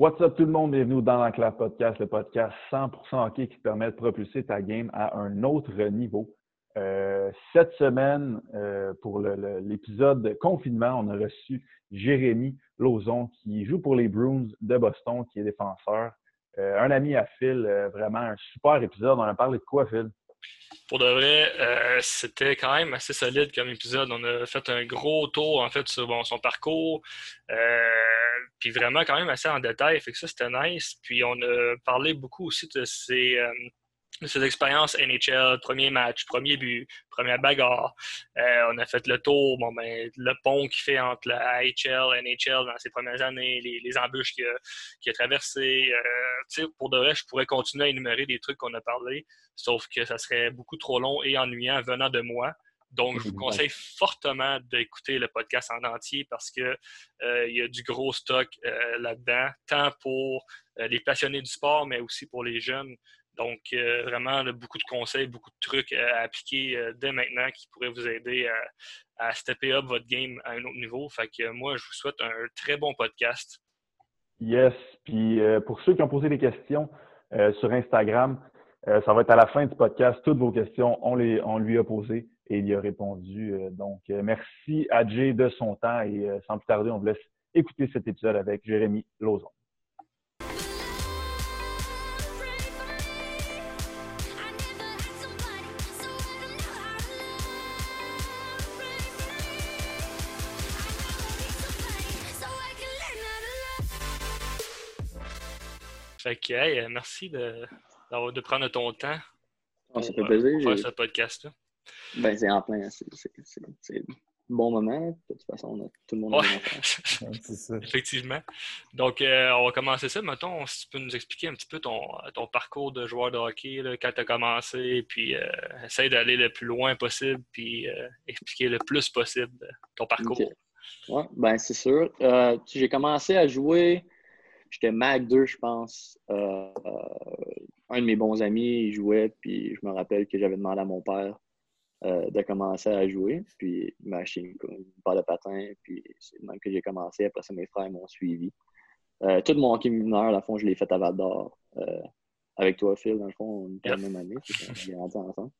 What's up tout le monde, bienvenue dans l'Enclave Podcast, le podcast 100% hockey qui te permet de propulser ta game à un autre niveau. Euh, cette semaine, euh, pour l'épisode confinement, on a reçu Jérémy Lauzon qui joue pour les Bruins de Boston, qui est défenseur. Euh, un ami à Phil, vraiment un super épisode. On a parlé de quoi, Phil? Pour de vrai, c'était quand même assez solide comme épisode. On a fait un gros tour en fait sur son parcours puis vraiment quand même assez en détail. Fait que ça, c'était nice. Puis on a parlé beaucoup aussi de ses, euh, expériences NHL, premier match, premier but, première bagarre. Euh, on a fait le tour, bon, ben, le pont qu'il fait entre la AHL, NHL dans ses premières années, les, embûches qu'il a, a traversées. Euh, pour de vrai, je pourrais continuer à énumérer des trucs qu'on a parlé, sauf que ça serait beaucoup trop long et ennuyant venant de moi. Donc, je vous conseille fortement d'écouter le podcast en entier parce qu'il euh, y a du gros stock euh, là-dedans, tant pour euh, les passionnés du sport, mais aussi pour les jeunes. Donc, vraiment, beaucoup de conseils, beaucoup de trucs à appliquer dès maintenant qui pourraient vous aider à, à stepper up votre game à un autre niveau. Fait que moi, je vous souhaite un très bon podcast. Yes. Puis pour ceux qui ont posé des questions sur Instagram, ça va être à la fin du podcast. Toutes vos questions, on, les, on lui a posées et il y a répondu. Euh, donc, euh, merci à Jay de son temps et euh, sans plus tarder, on vous laisse écouter cet épisode avec Jérémy Lauzon. Fait que, merci de, de, prendre ton temps. Ah, ça fait plaisir. Pour faire ce podcast-là. Ben, c'est en plein. C'est un bon moment. De toute façon, tout le monde ouais. ça. Effectivement. Donc, euh, on va commencer ça. Mettons, si tu peux nous expliquer un petit peu ton, ton parcours de joueur de hockey, là, quand tu as commencé, puis euh, essaye d'aller le plus loin possible, puis euh, expliquer le plus possible ton parcours. Ouais, ben, c'est sûr. J'ai commencé à jouer, j'étais Mag 2, je pense. un de mes bons amis, il jouait, puis je me rappelle que j'avais demandé à mon père euh, de commencer à jouer. Puis il m'a acheté une, paire de patins. Puis c'est même que j'ai commencé. Après ça, mes frères m'ont suivi. Euh, tout mon hockey mineur, à fond, je l'ai fait à Val d'Or. Euh, avec toi, Phil, dans le fond, on était la même année. On ensemble.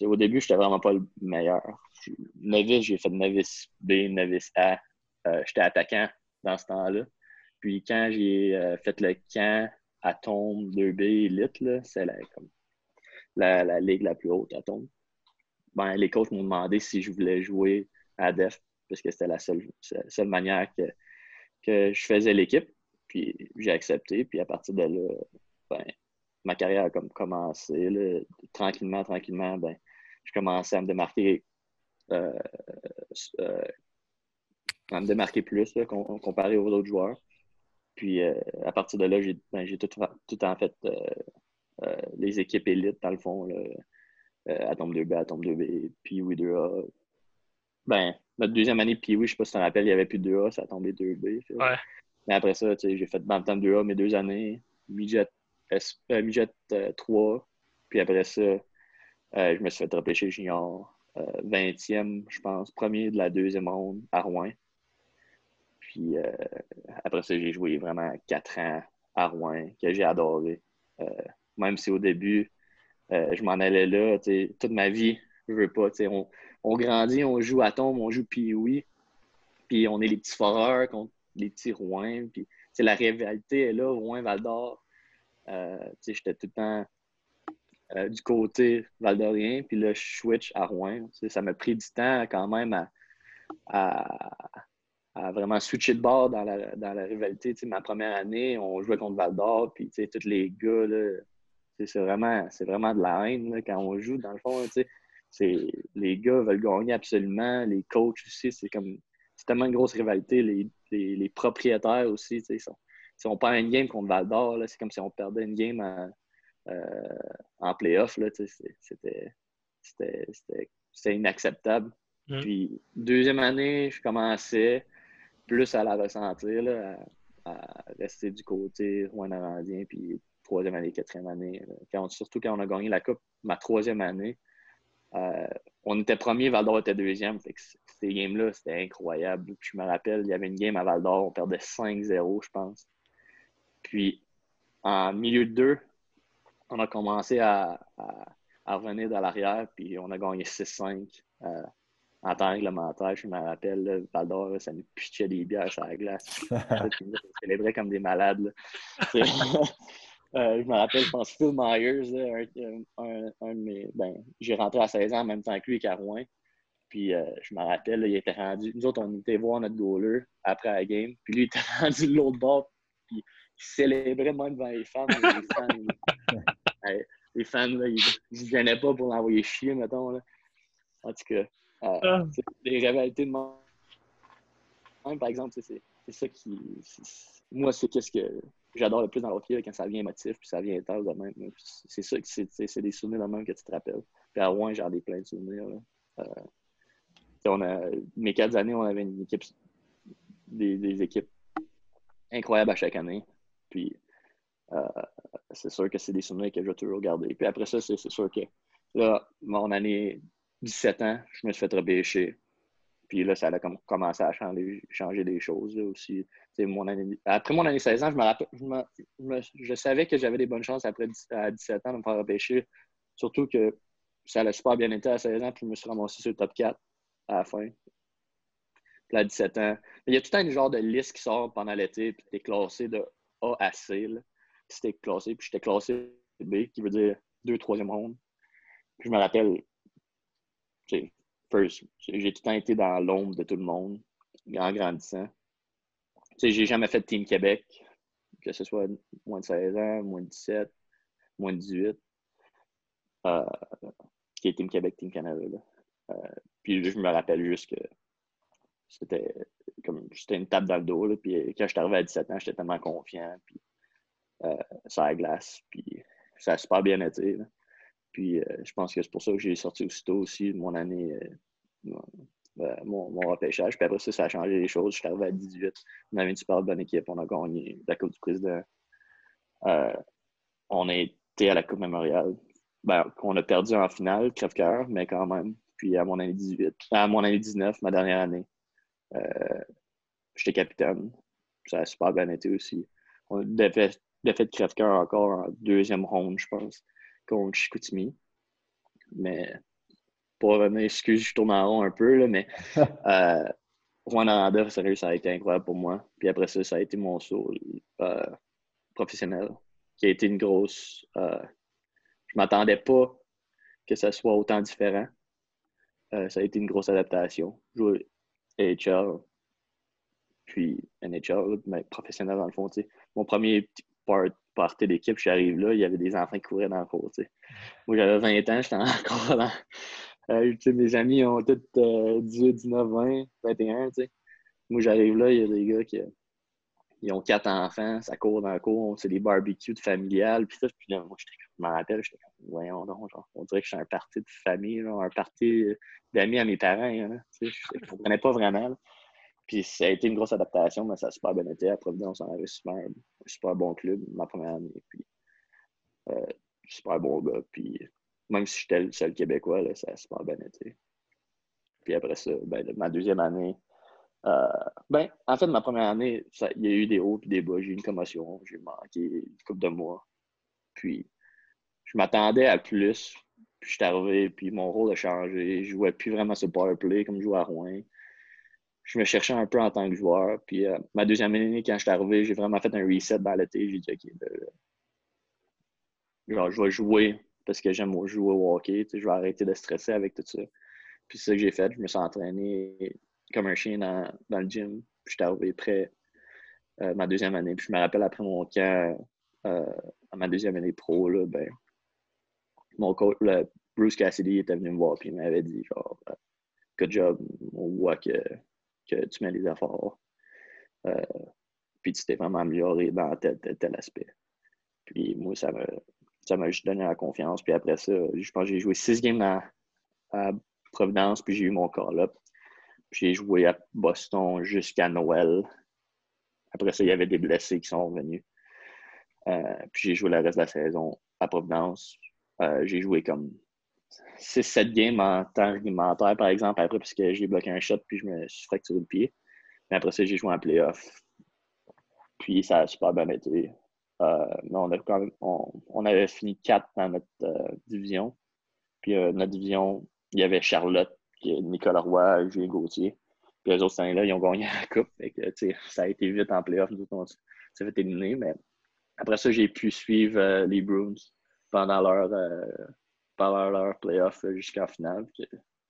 au début, je n'étais vraiment pas le meilleur. Novice, j'ai fait novice B, novice A. j'étais attaquant dans ce temps-là. Puis quand j'ai fait le camp à Tombe 2B Elite, c'est comme la, ligue la plus haute à tombe. Ben, les coachs m'ont demandé si je voulais jouer à DEF parce que c'était la seule, seule manière que, que je faisais l'équipe. Puis j'ai accepté. Puis à partir de là, ben, ma carrière a comme commencé. tranquillement, tranquillement, ben, je commençais à me démarquer euh, euh, à me démarquer plus comparé aux autres joueurs. Puis euh, à partir de là, j'ai ben, tout, tout en fait les équipes élites, dans le fond, là, euh, Atom 2B, Atom 2B, puis oui 2A. Ben, notre deuxième année, puis oui, je sais pas si tu te rappelles, il n'y avait plus de 2A, ça a tombé 2B. Ouais. Mais après ça, j'ai fait dans le temps 2A mes deux années, midget, euh, 3, euh, puis après ça, je me suis fait repêcher junior 20e, je pense, premier de la deuxième ronde à Rouen. Puis après ça, j'ai joué vraiment 4 ans à Rouen, que j'ai adoré même si au début, euh, je m'en allais là, toute ma vie, je veux pas. On, on grandit, on joue à tombe, on joue puis oui, puis on est les petits foreurs contre les petits Rouen. Puis la rivalité est là, Rouen-Val d'Or. Euh, j'étais tout le temps euh, du côté valdorien, puis là, je switch à Rouen. Ça m'a pris du temps quand même à, vraiment switcher de bord dans la, dans la rivalité. ma première année, on jouait contre Val d'Or, puis tous les gars, là, c'est vraiment, vraiment de la haine quand on joue. Dans le fond, les gars veulent gagner absolument. Les coachs aussi, c'est comme c'est tellement une grosse rivalité. Les, propriétaires aussi, sont, si on perd une game contre Val d'Or, c'est comme si on perdait une game euh, en playoff. C'était inacceptable. Mmh. Puis, deuxième année, je commençais plus à la ressentir, à, rester du côté Rouen-Arandien, puis troisième année, quatrième année. surtout quand on a gagné la Coupe, ma troisième année, euh, on était premier, Val d'Or était deuxième. ces games-là, c'était incroyable. je me rappelle, il y avait une game à Val d'Or, on perdait 5-0, je pense. Puis, en milieu de deux, on a commencé à, revenir dans l'arrière, puis on a gagné 6-5 euh, en temps réglementaire. Je me rappelle, Val d'Or, ça nous pichait des bières sur la glace. on célébrait comme des malades. Euh, je me rappelle, je pense, Phil Myers, un, un, de mes. Ben, j'ai rentré à 16 ans en même temps que lui et Rouen. Puis euh, je me rappelle, il était rendu. Nous autres, on était voir notre goaler après la game. Puis lui, il était rendu de l'autre bord. Puis il célébrait même devant les fans. Les fans, les fans là, ils ne se gênaient pas pour l'envoyer chier, mettons. Là. En tout cas, euh, ah. c'est des rivalités de monde. Par exemple, c'est ça qui. Moi, c'est qu'est-ce que j'adore le plus dans l'hockey quand ça vient émotif puis ça vient intense de même. C'est ça, c'est des souvenirs de même que tu te rappelles. Puis à Rouen, j'ai des plein de souvenirs. Euh, on a, mes quatre années, on avait une équipe, des, équipes incroyables à chaque année. Puis euh, c'est sûr que c'est des souvenirs que je vais toujours garder. Puis après ça, c'est sûr que là, mon année 17 ans, je me suis fait repêcher. Puis là, ça a commencé à changer, changer des choses aussi. Après mon année 16 ans, je me je, savais que j'avais des bonnes chances après à 17 ans de me faire repêcher. Surtout que ça allait super bien été à 16 ans, puis je me suis ramassé sur le top 4 à la fin. Puis à 17 ans. Il y a tout un genre de liste qui sort pendant l'été, puis tu es classé de A à C. Là. Puis classé, puis j'étais classé B, qui veut dire 2 troisième ronde. Puis je me rappelle, j'ai tout le temps été dans l'ombre de tout le monde en grandissant. J'ai jamais fait de Team Québec, que ce soit moins de 16 ans, moins de 17, moins de 18. Euh, qui est Team Québec, Team Canada. Euh, puis je me rappelle juste que c'était comme c'était une tape dans le dos. Là, puis quand je suis arrivé à 17 ans, j'étais tellement confiant. Puis euh, ça a glace. Puis ça a super bien été. Puis je pense que c'est pour ça que j'ai sorti aussitôt aussi mon année, euh, euh, mon, repêchage. Puis après ça, ça a changé les choses. Je suis arrivé à 18. On avait une super bonne équipe. On a gagné la Coupe du Président. on a été à la Coupe Mémoriale. Ben, on a perdu en finale, crève-cœur, mais quand même. Puis à mon année 18, à mon année 19, ma dernière année, j'étais capitaine. Ça a super bien été aussi. On a fait, de crève-cœur encore en deuxième ronde, je pense contre Chicoutimi. Mais pour revenir, excuse, je tourne en rond un peu, là, mais euh, Rwanda, sérieux, ça a été incroyable pour moi. Puis après ça, ça a été mon saut euh, professionnel, qui a été une grosse. Euh, je m'attendais pas que ça soit autant différent. Euh, ça a été une grosse adaptation. Jouer AHL, puis NHL, mais professionnel dans le fond. Mon premier part, partie d'équipe, je suis arrivé là, il y avait des enfants qui couraient dans le cours. Moi, j'avais 20 ans, j'étais encore dans. Euh, mes amis ont tous 18, 19, 20, 21. Moi, j'arrive là, il y a des gars qui ils ont quatre enfants, ça court dans le cours, c'est des barbecues de familiales. Puis ça, puis là, moi, je me rappelle, j'étais comme, voyons donc, genre, on dirait que je suis un parti de famille, un parti d'amis à mes parents. Hein, je ne comprenais pas vraiment. Puis ça a été une grosse adaptation, mais ça a super bien été. À Providence, on avait super, un super bon club ma première année. Puis, euh, super bon gars. Puis même si j'étais le seul Québécois, là, ça a super bien été. Puis après ça, ben, ma deuxième année, euh, ben, en fait, ma première année, il y a eu des hauts et des bas. J'ai eu une commotion, j'ai manqué une couple de mois. Puis, je m'attendais à plus. Puis, je suis arrivé, puis mon rôle a changé. Je jouais plus vraiment ce power play comme je jouais à Rouen je me cherchais un peu en tant que joueur. Puis euh, ma deuxième année, quand je suis arrivé, j'ai vraiment fait un reset dans l'été. J'ai dit, OK, ben, genre, je vais jouer parce que j'aime jouer au hockey. Je vais arrêter de stresser avec tout ça. Puis c'est ça que j'ai fait. Je me suis entraîné comme un chien dans, dans le gym. Puis je suis arrivé prêt euh, ma deuxième année. Puis je me rappelle après mon camp, euh, à ma deuxième année pro, là, ben, mon coach, Bruce Cassidy, était venu me voir et il m'avait dit genre, good job, on voit que tu mets les efforts. Euh, puis tu t'es vraiment amélioré dans tel, tel, aspect. Puis moi, ça m'a ça juste donné la confiance. Puis après ça, je pense que j'ai joué six games à, Providence, puis j'ai eu mon call-up. Puis j'ai joué à Boston jusqu'à Noël. Après ça, il y avait des blessés qui sont revenus. Euh, puis j'ai joué le reste de la saison à Providence. Euh, j'ai joué comme 6-7 games en temps réglementaire, par exemple, après, parce que j'ai bloqué un shot puis je me suis fracturé le pied. Mais après ça, j'ai joué en playoff. Puis ça a super bien été. Euh, même, on, avait fini 4 dans notre euh, division. Puis euh, notre division, il y avait Charlotte, Nicolas Roy, Julien Gauthier. Puis les autres, cette année-là, ils ont gagné la coupe. ça a été vite en playoff. Nous on s'est fait éliminer. Mais après ça, j'ai pu suivre les Bruins pendant leur, pendant leur playoff jusqu'en finale.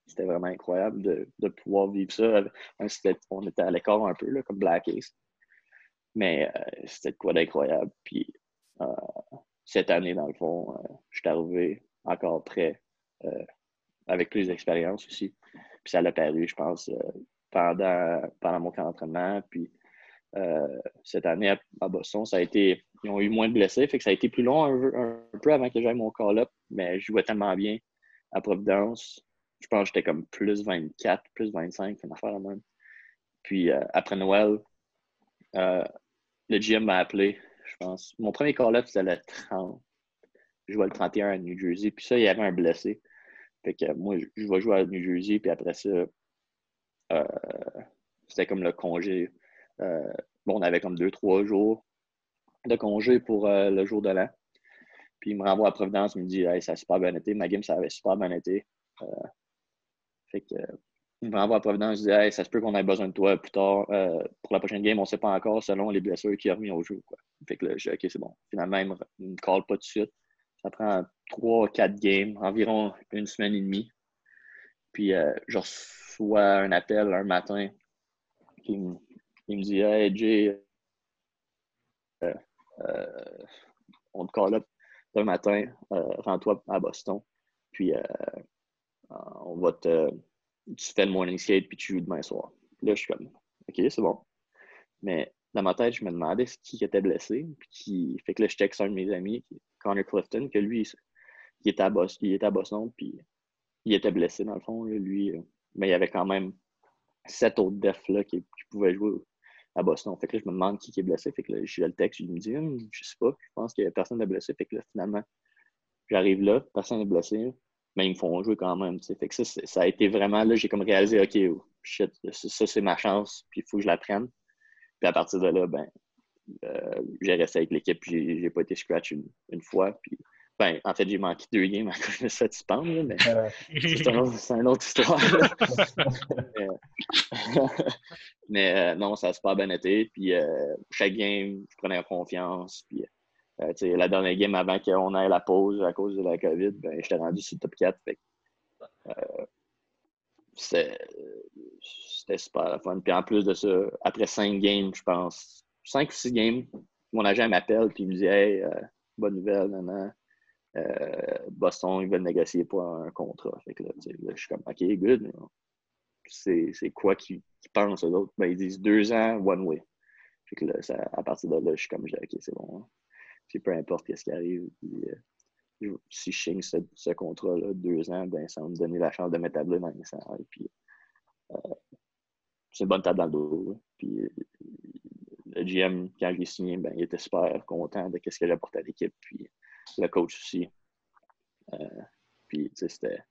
C'était vraiment incroyable de, pouvoir vivre ça. On était à l'écart un peu, là, comme Black Ace. Mais euh, c'était quoi d'incroyable. Puis euh, cette année, dans le fond, euh, je suis arrivé encore prêt, avec plus d'expérience aussi. Puis ça l'a paru, je pense, pendant, pendant mon camp d'entraînement. Puis cette année à, Boston, ça a été. Ils ont eu moins de blessés, fait que ça a été plus long un, peu avant que j'aille mon call-up, mais je jouais tellement bien à Providence. Je pense que j'étais comme plus 24, plus 25, une affaire la même. Puis après Noël, le GM m'a appelé, je pense. Mon premier call-up, c'était le 30. Je jouais le 31 à New Jersey. Puis ça, il y avait un blessé. Fait que moi, je vais jouer à New Jersey. Puis après ça, euh, c'était comme le congé. Euh, bon, on avait comme deux, trois jours de congé pour euh, le jour de l'an. Puis il me renvoie à Providence, il me dit hey, ça a super bien été. Ma game, ça avait super bien été. fait que il m'envoie à Providence, je dis hey, ça se peut qu'on ait besoin de toi plus tard. Euh, pour la prochaine game, on ne sait pas encore selon les blessures qui ont remis au jeu. Quoi. Fait que là, je dis OK, c'est bon. Finalement, il ne me, call pas tout de suite. Ça prend trois, quatre games, environ une semaine et demie. Puis euh, je reçois un appel un matin qui me, me dit Hey Jay, euh, on te call up demain matin, rends-toi à Boston. Puis on va te tu fais le morning skate puis tu joues demain soir. Là, je suis comme, OK, c'est bon. Mais dans ma tête, je me demandais qui était blessé. Puis qui... Fait que là, je texte un de mes amis, Connor Clifton, que lui, il était à, Boston, il était à Boston, puis il était blessé dans le fond. lui, euh, mais il y avait quand même sept autres defs là, qui, pouvaient jouer à Boston. Fait que là, je me demande qui, est blessé. Fait que là, j'ai le texte, je me dis, hum, je sais pas, je pense a personne de blessé. Fait que là, finalement, j'arrive là, personne n'est blessé mais ils me font jouer quand même. Fait que ça, ça a été vraiment là, j'ai comme réalisé, OK, oh, shit, ça c'est ma chance, puis il faut que je la prenne. Puis à partir de là, ben, euh, j'ai resté avec l'équipe, puis j'ai pas été scratch une, une, fois. Puis, ben, en fait, j'ai manqué deux games à cause de cette spam, mais c'est un une autre histoire. mais, euh, non, ça a super bien été. Puis euh, chaque game, je prenais confiance. Puis euh, la dernière game avant qu'on ait la pause à cause de la COVID, ben, j'étais rendu sur le top 4. Euh, c'était super fun. Puis en plus de ça, après 5 games, je pense, 5 ou 6 games, mon agent m'appelle et il me dit Hey, euh, bonne nouvelle, maman. Boston, ils veulent négocier pour un contrat. Fait que là, je suis comme OK, good. C'est quoi qu'ils pensent eux autres? Ben, ils disent deux ans, one way. Fait que là, à partir de là, je suis comme OK, c'est bon peu importe ce qui arrive. Euh, si je signe ce, contrat-là deux ans, ben, ça va me donner la chance de m'établir dans les salles. Puis, euh, c'est une bonne table dans le dos. Puis, le GM, quand je signé, ben, il était super content de ce que j'apportais à l'équipe. Puis, le coach aussi. Euh, puis, c'était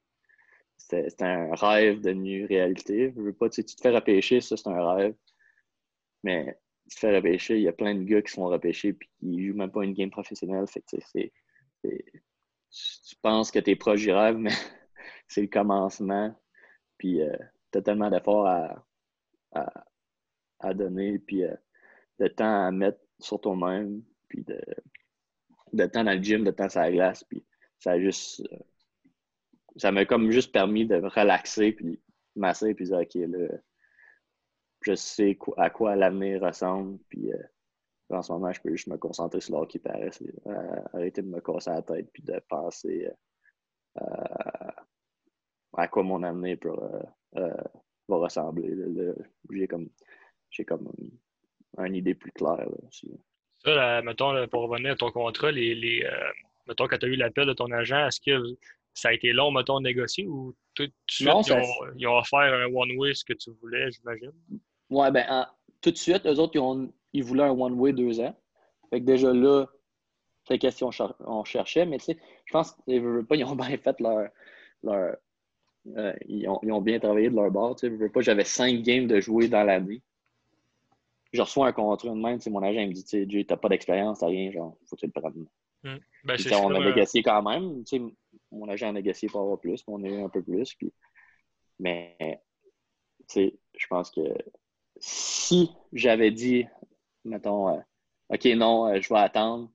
c'était un rêve devenu réalité. Je veux pas, te fais repêcher, ça, c'est un rêve. Mais tu te fais repêcher, il y a plein de gars qui sont repêchés et qui jouent même pas une game professionnelle. Fait que, c'est, tu penses que tu es proche du rêve, mais c'est le commencement. Puis euh, tu as tellement d'efforts à, à, donner, puis euh, de temps à mettre sur toi-même, puis de, de temps dans le gym, de temps sur la glace. Puis ça juste. Euh, ça m'a comme juste permis de relaxer, puis masser, puis dire, OK, là je sais à quoi l'avenir ressemble. Puis euh, en ce moment, je peux juste me concentrer sur l'hockey paraît. Euh, arrêter de me casser la tête puis de penser euh, à quoi mon avenir va ressembler. J'ai comme j'ai comme une idée plus claire aussi. Ça, mettons, pour revenir à ton contrat, les, les mettons, quand tu as eu l'appel de ton agent, est-ce que ça a été long, mettons, de négocier ou tout de suite, ils, ont, ils, ont, offert un one-way ce que tu voulais, j'imagine? Ouais, ben, tout de suite, eux autres, ils, ont, ils voulaient un one-way deux ans. Fait que déjà là, c'est question qu'on cherchait, mais tu sais, je pense qu'ils ont bien fait leur, leur, euh, ils, ont, bien travaillé de leur bord. J'avais cinq games de jouer dans l'année. Je reçois un contrat de même, mon agent me dit Jay, t'as pas d'expérience, t'as rien, genre, faut que tu le prennes. Hmm. Ben, on a euh, négocié quand même. Mon agent a négocié pour avoir plus, on a eu un peu plus. Puis... Mais je pense que si j'avais dit, mettons, euh, OK, non, je vais attendre,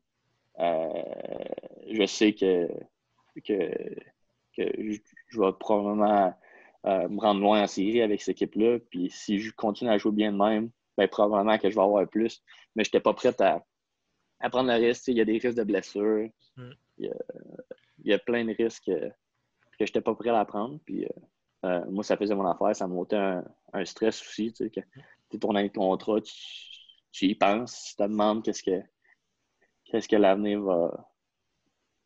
je sais que, que, que je vais probablement euh, me rendre loin en série avec cette équipe-là. Puis si je continue à jouer bien de même, ben, probablement que je vais avoir plus. Mais je n'étais pas prêt à, prendre le risque. Il y a des risques de blessure. Mm. Il, y a, plein de risques que, je n'étais pas prêt à prendre. Puis euh, euh, moi, ça faisait mon affaire. Ça m'ôtait un, un, stress aussi. Tu sais, que tu ton contrat, tu, y penses, tu te demandes qu'est-ce que qu'est-ce que l'avenir va,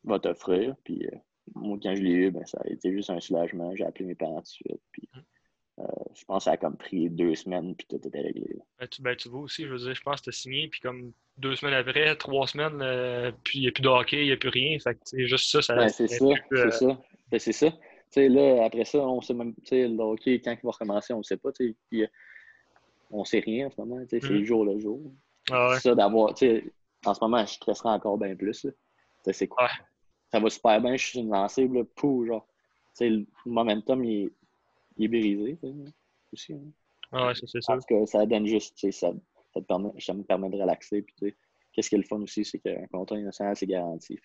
va t'offrir. Puis moi, quand je l'ai eu, ben, ça a été juste un soulagement. J'ai appelé mes parents tout de suite. Puis, euh, je pense que ça a comme pris deux semaines, puis tout était réglé. Ben, tu, ben, tu vois aussi, je veux dire, je pense que tu as signé, puis comme deux semaines après, trois semaines, euh, puis il n'y a plus de hockey, il n'y a plus rien. Fait que, juste ça, ça ben, C'est ça, c'est euh, ça. Ben, c'est ça. sais là, après ça, on sait même, le hockey, quand il va recommencer, on ne sait pas. On ne sait rien en ce moment. C'est mm. jour le jour. Ah ouais. ça d'avoir, en ce moment, je stresserai encore bien plus. C'est cool ça va super bien, je suis une lancée, là, pou, genre. le momentum, il est, brisé, aussi. Hein. Ah ouais, c'est ça. Parce que ça donne juste, ça, ça, permet, ça me permet de relaxer. Puis, qu'est-ce qui est le fun aussi, c'est qu'un contrat national, c'est garanti.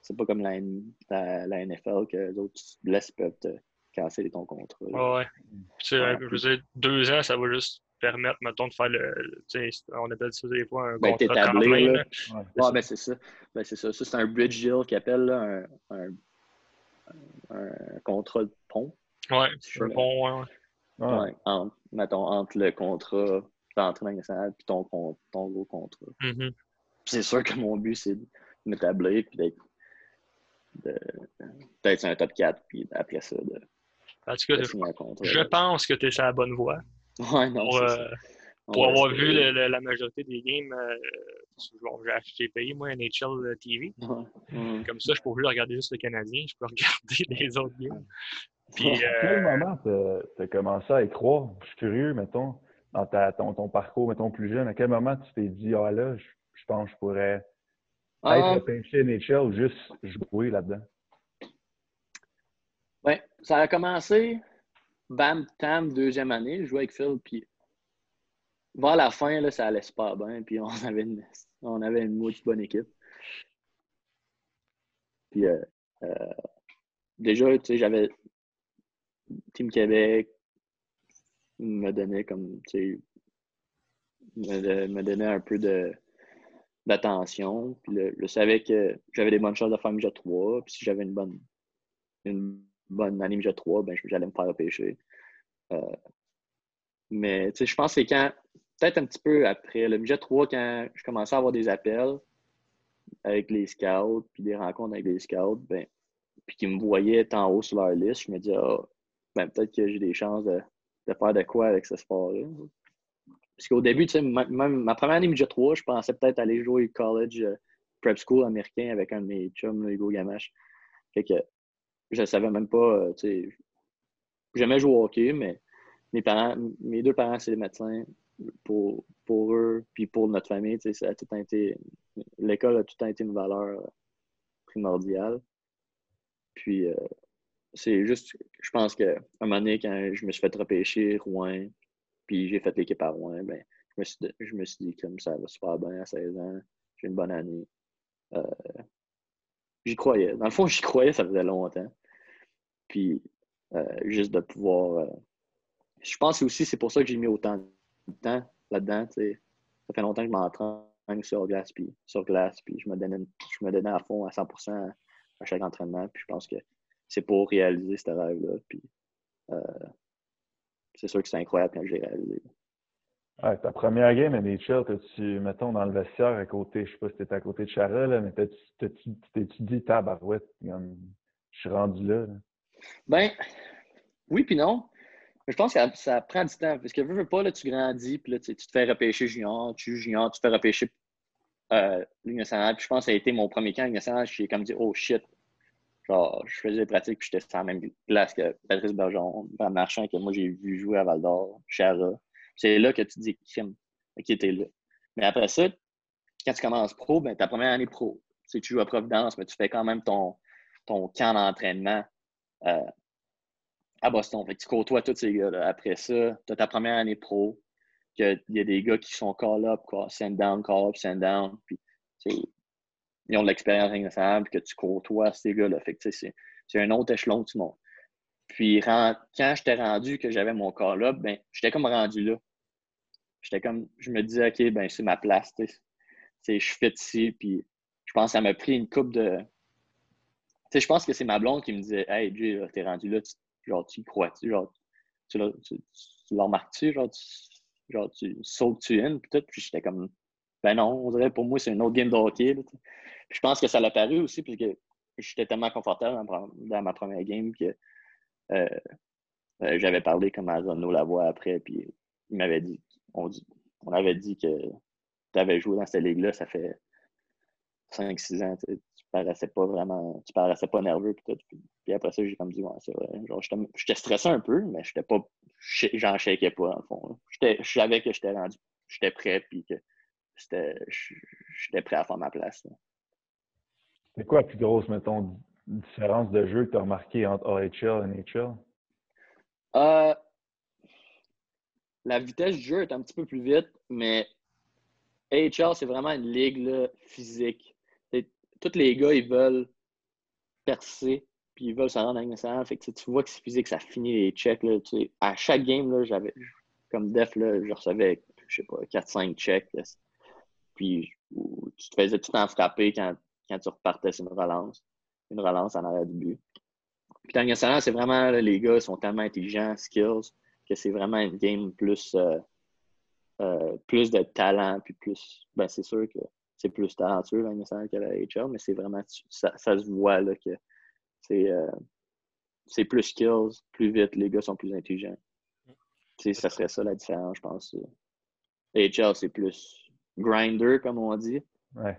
c'est pas comme la, la, NFL que les autres tu te blesses peuvent te casser ton contrat. Ah ouais. je veux dire, deux ans, ça va juste permettre, mettons, de faire le. On appelle ça des fois un ben, contrat de Ouais, ouais ben c'est ça. Ben, c'est ça. Ça, c'est un bridge deal qui appelle un, un, un, contrat de pont. Ouais, un pont, ouais. ouais. entre, mettons, entre le contrat d'entrée nationale et ton, ton gros contrat. Mm-hmm. C'est sûr que mon but, c'est de m'établir puis d'être peut-être un top 4, puis après ça, de. En tout cas, je pense que tu es sur la bonne voie. Ouais, non, pour, euh, pour avoir vu la majorité des games, euh, j'ai payé moi NHL TV. Comme ça, je peux regarder juste le Canadien, je peux regarder les autres games. Puis, à quel euh, moment tu as, commencé à y croire? Je suis curieux, mettons, dans ta, ton, ton, parcours, mettons, plus jeune. À quel moment tu t'es dit, ah là, je, je pense que je pourrais être repêché NHL ou juste jouer là-dedans? Oui, ça a commencé bam, tam, deuxième année, je jouais avec Phil, puis vers la fin, là, ça allait super bien, puis on avait une, on avait une bonne équipe. Puis euh, euh, déjà, tu sais, j'avais Team Québec me donnait comme, tu sais, me, donnait un peu de d'attention. Puis je savais que j'avais des bonnes chances de faire MJ 3. Puis si j'avais une bonne, bonne année MJ 3, ben, j'allais me faire repêcher. Euh, mais je pense que c'est quand, peut-être un petit peu après, le MJ 3, quand je commençais à avoir des appels avec les scouts, puis des rencontres avec les scouts, ben, puis qu'ils me voyaient en haut sur leur liste, je me disais, ah, ben, peut-être que j'ai des chances de, faire de quoi avec ce sport-là. Parce qu'au début, sais, même ma première année MJ 3, je pensais peut-être aller jouer au college euh, prep school américain avec un de mes chums, Hugo Gamache. Fait que je savais même pas, euh, tu sais, jamais joué au hockey, mais mes parents, mes deux parents, c'est des médecins. Pour, pour eux, puis pour notre famille, ça a tout été. L'école a tout été une valeur euh, primordiale. Puis euh, c'est juste, je pense qu'à un moment donné, quand je me suis fait repêcher Rouen, puis j'ai fait l'équipe à Rouen, ben, je, me suis, je me suis dit comme ça va super bien à 16 ans, j'ai une bonne année. J'y croyais. Dans le fond, j'y croyais, ça faisait longtemps. Puis euh, juste de pouvoir. Euh, je pense aussi c'est pour ça que j'ai mis autant de temps là-dedans. Ça fait longtemps que je m'entraîne sur glace, puis sur glace, puis je me donnais, je me donnais à fond à 100% à chaque entraînement. Puis je pense que c'est pour réaliser ce rêve-là. Puis euh, c'est sûr que c'est incroyable quand je l'ai réalisé. Ouais, ta première game NHL, t'as-tu, mettons, dans le vestiaire à côté, je sais pas si t'étais à côté de Charles, mais t'es-tu dit tabarouette, comme, je suis rendu là? là? Ben, oui puis non. Je pense que ça, prend du temps. Parce que veux, veux pas, là, tu grandis, puis là, tu, te fais repêcher junior, tu joues junior, tu fais repêcher euh. Puis je pense que ça a été mon premier camp Ligue nationale. Suis comme dit, oh shit, Genre, je faisais des pratiques puis j'étais sur la même place que Patrice Bergeron, un marchand que moi j'ai vu jouer à Val d'Or, Chara. C'est là que tu dis, Kim, qui était là. Mais après ça, quand tu commences pro, ben, ta première année pro, tu joues à Providence, mais tu fais quand même ton, ton camp d'entraînement euh, à Boston. Que tu côtoies tous ces gars-là. Après ça, tu as ta première année pro, il y a des gars qui sont call-up, send down, call-up, send down. Puis, ils ont de l'expérience puis que tu côtoies ces gars-là. Fait que c'est un autre échelon du monde. Puis quand j'étais rendu que j'avais mon call-up, ben, j'étais comme rendu là. J'étais comme, je me disais, OK, ben, c'est ma place. Je suis fait ici, puis je pense que ça m'a pris une coupe de. Je pense que c'est ma blonde qui me disait, Hey, Jay, t'es rendu là, tu, genre, tu crois-tu? Genre, tu, tu, remarqué-tu? Genre, tu, genre, tu sautes-tu in? Puis tout, puis j'étais comme, ben non, on dirait pour moi, c'est une autre game de hockey. Là, je pense que ça l'a paru aussi, puisque j'étais tellement confortable dans, ma première game que euh, euh, j'avais parlé comme à Renaud Lavoie après, puis il m'avait dit on, on avait dit que tu avais joué dans cette ligue-là, ça fait 5-6 ans, paraissais pas vraiment, tu paraissais pas nerveux, puis, tout, puis, après ça, j'ai comme dit, ouais, c'est vrai. Genre, j'étais stressé un peu, mais j'étais pas, j'en shakeais pas, dans le fond. Je savais que j'étais rendu, j'étais prêt, puis que j'étais prêt à faire ma place. C'est quoi la plus grosse, mettons, différence de jeu que tu as remarqué entre OHL et NHL? Euh, la vitesse du jeu est un petit peu plus vite, mais AHL, c'est vraiment une ligue physique. Tous les gars, ils veulent percer, puis ils veulent se rendre à Fait que, tu vois que c'est physique, ça finit les checks. Là, à chaque game, j'avais, comme def, là, je recevais, je sais pas, 4-5 checks. Puis tu te faisais tout en frapper quand, quand tu repartais sur une relance. Une relance en arrière du but. Puis dans c'est vraiment, les gars sont tellement intelligents, skills, que c'est vraiment une game plus, euh, euh, plus de talent, puis plus, ben c'est sûr que c'est plus talentueux le que la HL, mais c'est vraiment, ça, se voit là, que c'est euh, c'est plus skills, plus vite, les gars sont plus intelligents. sais, ça serait ça la différence, je pense. HL, c'est plus grinder, comme on dit. Ouais.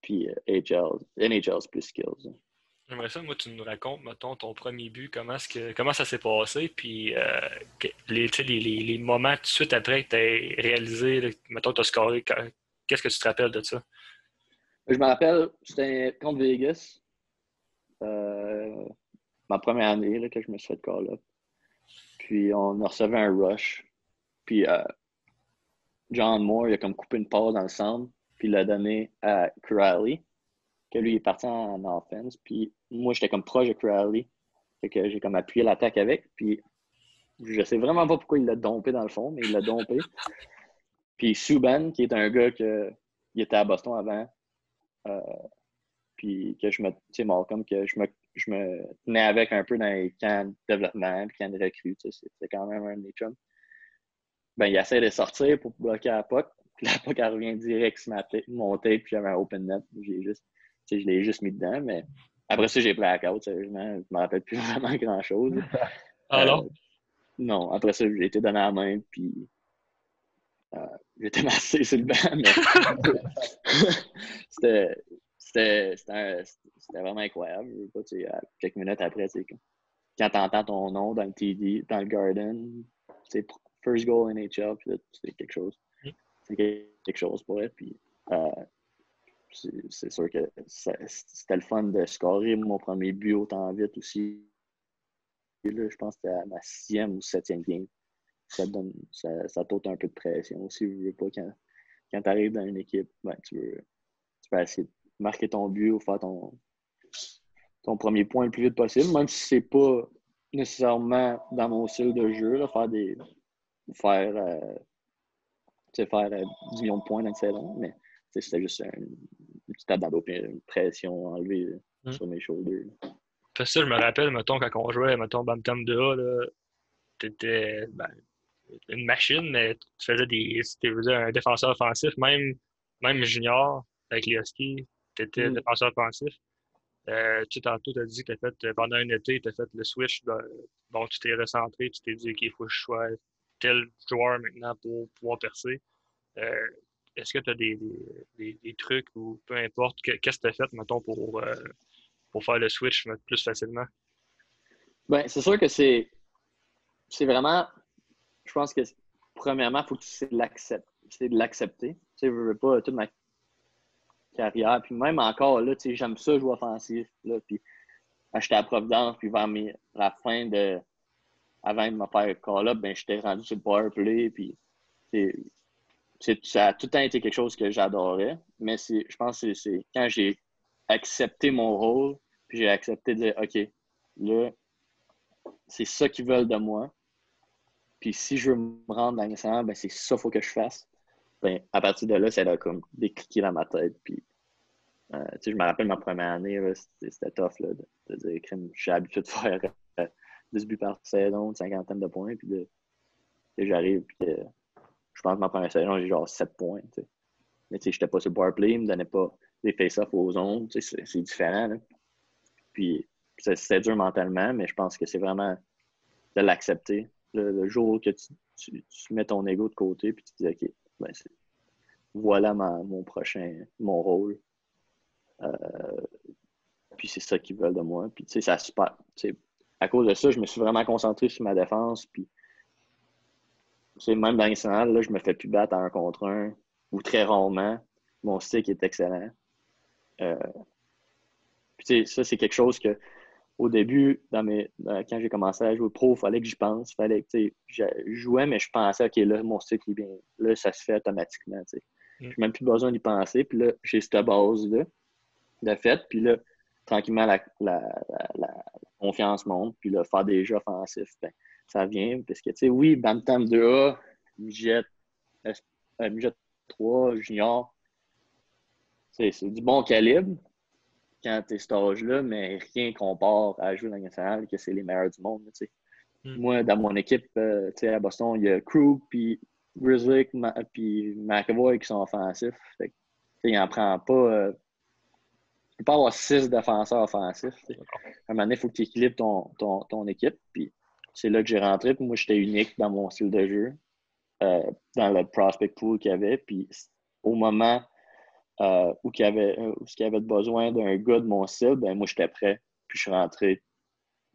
Puis HL, NHL, c'est plus skills. J'aimerais ça, moi, tu nous racontes, mettons, ton premier but, comment, que, comment ça s'est passé, puis euh, les, les, les, moments tout de suite après que tu as réalisé, mettons, tu as scoré, qu'est-ce que tu te rappelles de ça? Je me rappelle, c'était contre Vegas, euh, ma première année là, que je me suis fait call up. Puis on a recevé un rush. Puis euh, John Moore, il a comme coupé une pause dans le centre, puis il l'a donné à Crowley que lui est parti en, offense. Puis moi, j'étais comme proche de Crowley. Fait que j'ai comme appuyé l'attaque avec. Puis je sais vraiment pas pourquoi il l'a dompé dans le fond, mais il l'a dompé. Puis Subban, qui est un gars que il était à Boston avant. Euh, puis que je me. Tu sais, comme que je me, je me tenais avec un peu dans les camps de développement, puis camps de recrues. c'est quand même un de mes chums. Ben, il essaie de sortir pour bloquer la POC. Puis la POC, elle revient direct monter, puis j'avais un open net. J'ai juste je l'ai juste mis dedans, mais après ça, j'ai blackout, sérieusement. Je me rappelle plus vraiment grand-chose. ah non? Euh, non, après ça, j'ai été donné à la main, puis j'étais massé sur le banc, mais c'était vraiment incroyable. Pas, quelques minutes après, quand tu entends ton nom dans le TD, dans le Garden, c'est first goal NHL, c'est quelque chose. Mm. C'est quelque chose pour elle. Puis, euh, c'est sûr que c'était le fun de scorer mon premier but autant vite aussi. là, je pense que c'était à ma sixième ou septième game. Ça donne ça, ça t'ôte un peu de pression aussi. Je veux pas quand, quand tu arrives dans une équipe, ben, tu, veux, tu peux essayer de marquer ton but ou faire ton, ton premier point le plus vite possible, même si c'est pas nécessairement dans mon style de jeu, là, faire des. faire, euh, faire 10 euh, millions de points dans une saison, mais c'était juste une, petite une pression enlevée mm. sur mes shoulders. ça, je me rappelle, mettons, quand on jouait, mettons, Bantam 2A, t'étais ben, une machine, mais tu faisais des. Tu faisais un défenseur offensif, même, même junior avec les Huskies, tu étais mm. défenseur offensif. Euh, tu tantôt, tu as dit que as fait, pendant un été, tu as fait le switch. bon, tu t'es recentré, tu t'es dit qu'il faut que je sois tel joueur maintenant pour pouvoir percer. Euh, est-ce que tu as des, des, des, trucs ou peu importe, qu'est-ce que tu as fait, mettons, pour, euh, pour faire le switch plus facilement? Ben, c'est sûr que c'est c'est vraiment. Je pense que premièrement, il faut que tu l'acceptes. C'est de l'accepter. Tu sais, je veux pas toute ma carrière. Puis même encore, là, tu sais, j'aime ça jouer offensif. Là, puis j'étais à Providence, puis vers la fin de. Avant de me faire call-up, ben, j'étais rendu sur le power play. Puis ça a tout le temps été quelque chose que j'adorais. Mais je pense que c'est quand j'ai accepté mon rôle, puis j'ai accepté de dire OK, là, c'est ça qu'ils veulent de moi. Puis si je veux me rendre dans le ben c'est ça qu'il faut que je fasse. Ben, à partir de là, ça a comme décliqué dans ma tête. Puis, euh, je me rappelle ma première année, c'était tough là, de, dire que j'ai l'habitude de faire 10 euh, buts par saison, une cinquantaine de points. Puis de, j'arrive, puis je pense que ma première saison, j'ai genre 7 points. Mais je n'étais pas sur bar play, ils me donnait pas des face-offs aux ondes. C'est différent. Puis c'était dur mentalement, mais je pense que c'est vraiment de l'accepter. Le, jour que tu, mets ton ego de côté puis tu dis OK, ben voilà mon prochain, mon rôle. Euh, puis c'est ça qu'ils veulent de moi. Puis tu sais, ça super. À cause de ça, je me suis vraiment concentré sur ma défense. Puis même dans les là, je me fais plus battre à un contre un ou très rarement. Mon stick est excellent. Euh, puis ça, c'est quelque chose que au début, dans mes, quand j'ai commencé à jouer pro, il fallait que j'y pense. Fallait que, je jouais, mais je pensais, OK, là, mon cycle est bien. Là, ça se fait automatiquement. Je n'ai même plus besoin d'y penser. Puis là, j'ai cette base-là de fait. Puis là, tranquillement, la, confiance monte. Puis là, faire des jeux offensifs, ben, ça vient. Parce que, tu sais, oui, Bantam 2A, Midget, euh, 3, Junior, c'est du bon calibre quand tu es cet âge-là, mais rien compare à jouer dans la nationale, que c'est les meilleurs du monde. Hmm. Moi, dans mon équipe euh, à Boston, il y a Krug, puis Grizzly, puis McAvoy qui sont offensifs. Fait, il n'en prend pas. Euh, tu peux pas avoir six défenseurs offensifs. À un moment donné, il faut que tu équilibres ton, ton, ton, équipe. Puis c'est là que j'ai rentré. Puis moi, j'étais unique dans mon style de jeu, euh, dans le prospect pool qu'il y avait. Puis au moment euh, ou qui avait, euh, qui avait besoin d'un gars de mon style, ben moi j'étais prêt. Puis je suis rentré.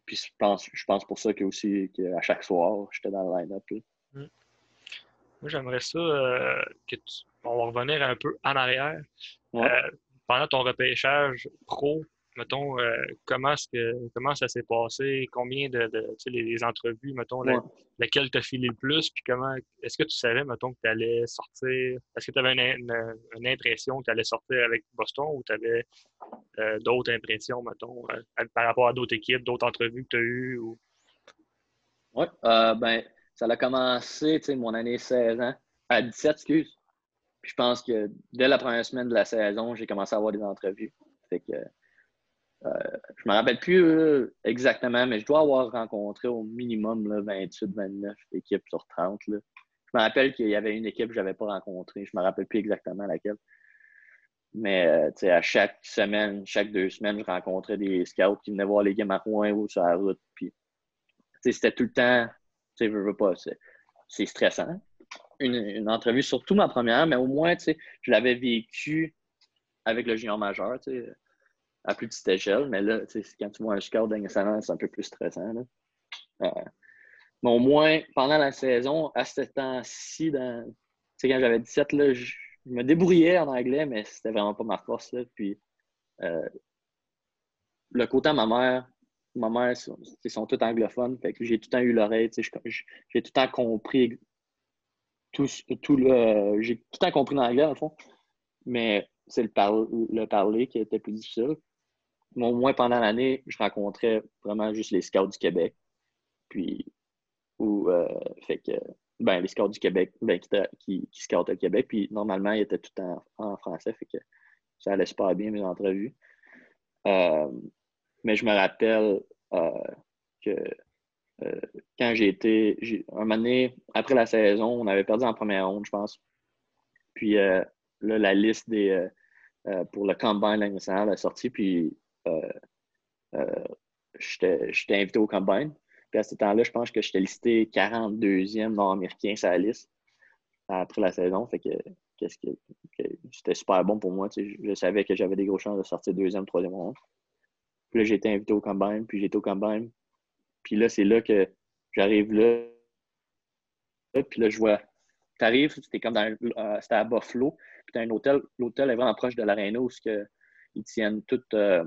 Puis je pense, je pense pour ça que aussi qu'à chaque soir, j'étais dans le line-up. Mm. Moi, j'aimerais ça euh, que tu. On va revenir un peu en arrière. pendant ton repêchage pro, mettons, euh, comment, que, comment ça s'est passé, combien de, de les, entrevues, mettons, laquelle t'a filé le plus, puis comment, est-ce que tu savais, mettons, que tu allais sortir, est-ce que tu avais une, impression que tu allais sortir avec Boston ou tu avais euh, d'autres impressions, mettons, euh, par rapport à d'autres équipes, d'autres entrevues que tu as eues? Ou... Oui, ben, ça a commencé, tu sais, mon année 16 ans, à 17, excuse. Puis je pense que dès la première semaine de la saison, j'ai commencé à avoir des entrevues. Fait que euh, je me rappelle plus euh, exactement, mais je dois avoir rencontré au minimum 28-29 équipes sur 30. Je me rappelle qu'il y avait une équipe que je n'avais pas rencontrée. Je me rappelle plus exactement laquelle. Mais euh, à chaque semaine, chaque deux semaines, je rencontrais des scouts qui venaient voir les games à Rouen ou sur la route. Puis, c'était tout le temps, tu sais, veux pas, c'est stressant. Une, une, entrevue, surtout ma première, mais au moins, je l'avais vécu avec le junior majeur à plus petite échelle, mais là, quand tu vois un score d'un c'est un peu plus stressant. Euh, mais au moins, pendant la saison, à ce temps-ci, quand j'avais 17, là, je, me débrouillais en anglais, mais c'était vraiment pas ma force. Puis, euh, le côté à ma mère, ma mère, ils sont tous anglophones, j'ai tout le temps eu l'oreille, j'ai tout le temps compris tout, le. J'ai tout le temps compris l'anglais, fond. Mais c'est le parler qui était plus difficile au moins pendant l'année, je rencontrais vraiment juste les scouts du Québec. Puis, ou, euh, fait que, ben, les scouts du Québec ben, qui, qui, scoutent au Québec. Puis, normalement, ils étaient tout en, français. Fait que ça allait super bien, mes entrevues. Euh, mais je me rappelle euh, que quand j'ai été, un moment donné, après la saison, on avait perdu en première ronde, je pense. Puis là, la liste des, pour le combine national est sortie. Puis j'étais invité au combine. Puis à ce temps-là, je pense que j'étais listé 42e nord-américain sur la liste après la saison. Fait que, qu'est-ce que, c'était super bon pour moi. je savais que j'avais des grosses chances de sortir deuxième, troisième ronde. Puis là, j'ai été invité au combine, puis été au combine. Puis là, c'est là que j'arrive là. Puis là, je vois. T'arrives, c'était comme euh, c'était à Buffalo. Puis t'as un hôtel. L'hôtel est vraiment proche de l'aréna où ils tiennent euh,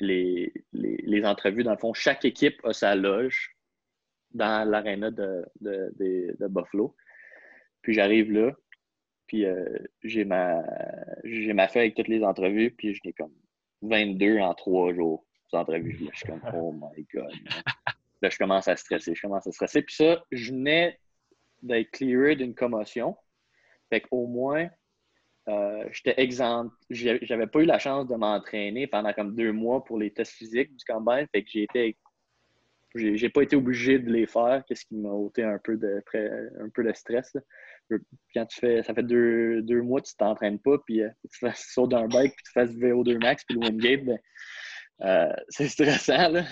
les, les, entrevues. Dans le fond, chaque équipe a sa loge dans l'aréna de, de, Buffalo. Puis j'arrive là, puis euh, j'ai ma j'ai feuille avec toutes les entrevues, puis je n'ai comme 22 en trois jours d'entrevues. Je suis comme Oh my God. Là, je commence à stresser, je commence à stresser. Puis ça, je venais d'être clearé d'une commotion. Fait qu'au moins, euh, j'étais exempt. J'avais pas eu la chance de m'entraîner pendant comme deux mois pour les tests physiques du combine. Fait que j'ai été. J'ai pas été obligé de les faire, qu'est-ce qui m'a ôté un peu de, un peu de stress. Quand tu fais, ça fait deux, deux mois que tu t'entraînes pas, puis euh, tu sautes d'un bike, puis tu fasses du VO2 max, puis le Wingate, ben, euh, c'est stressant. Là,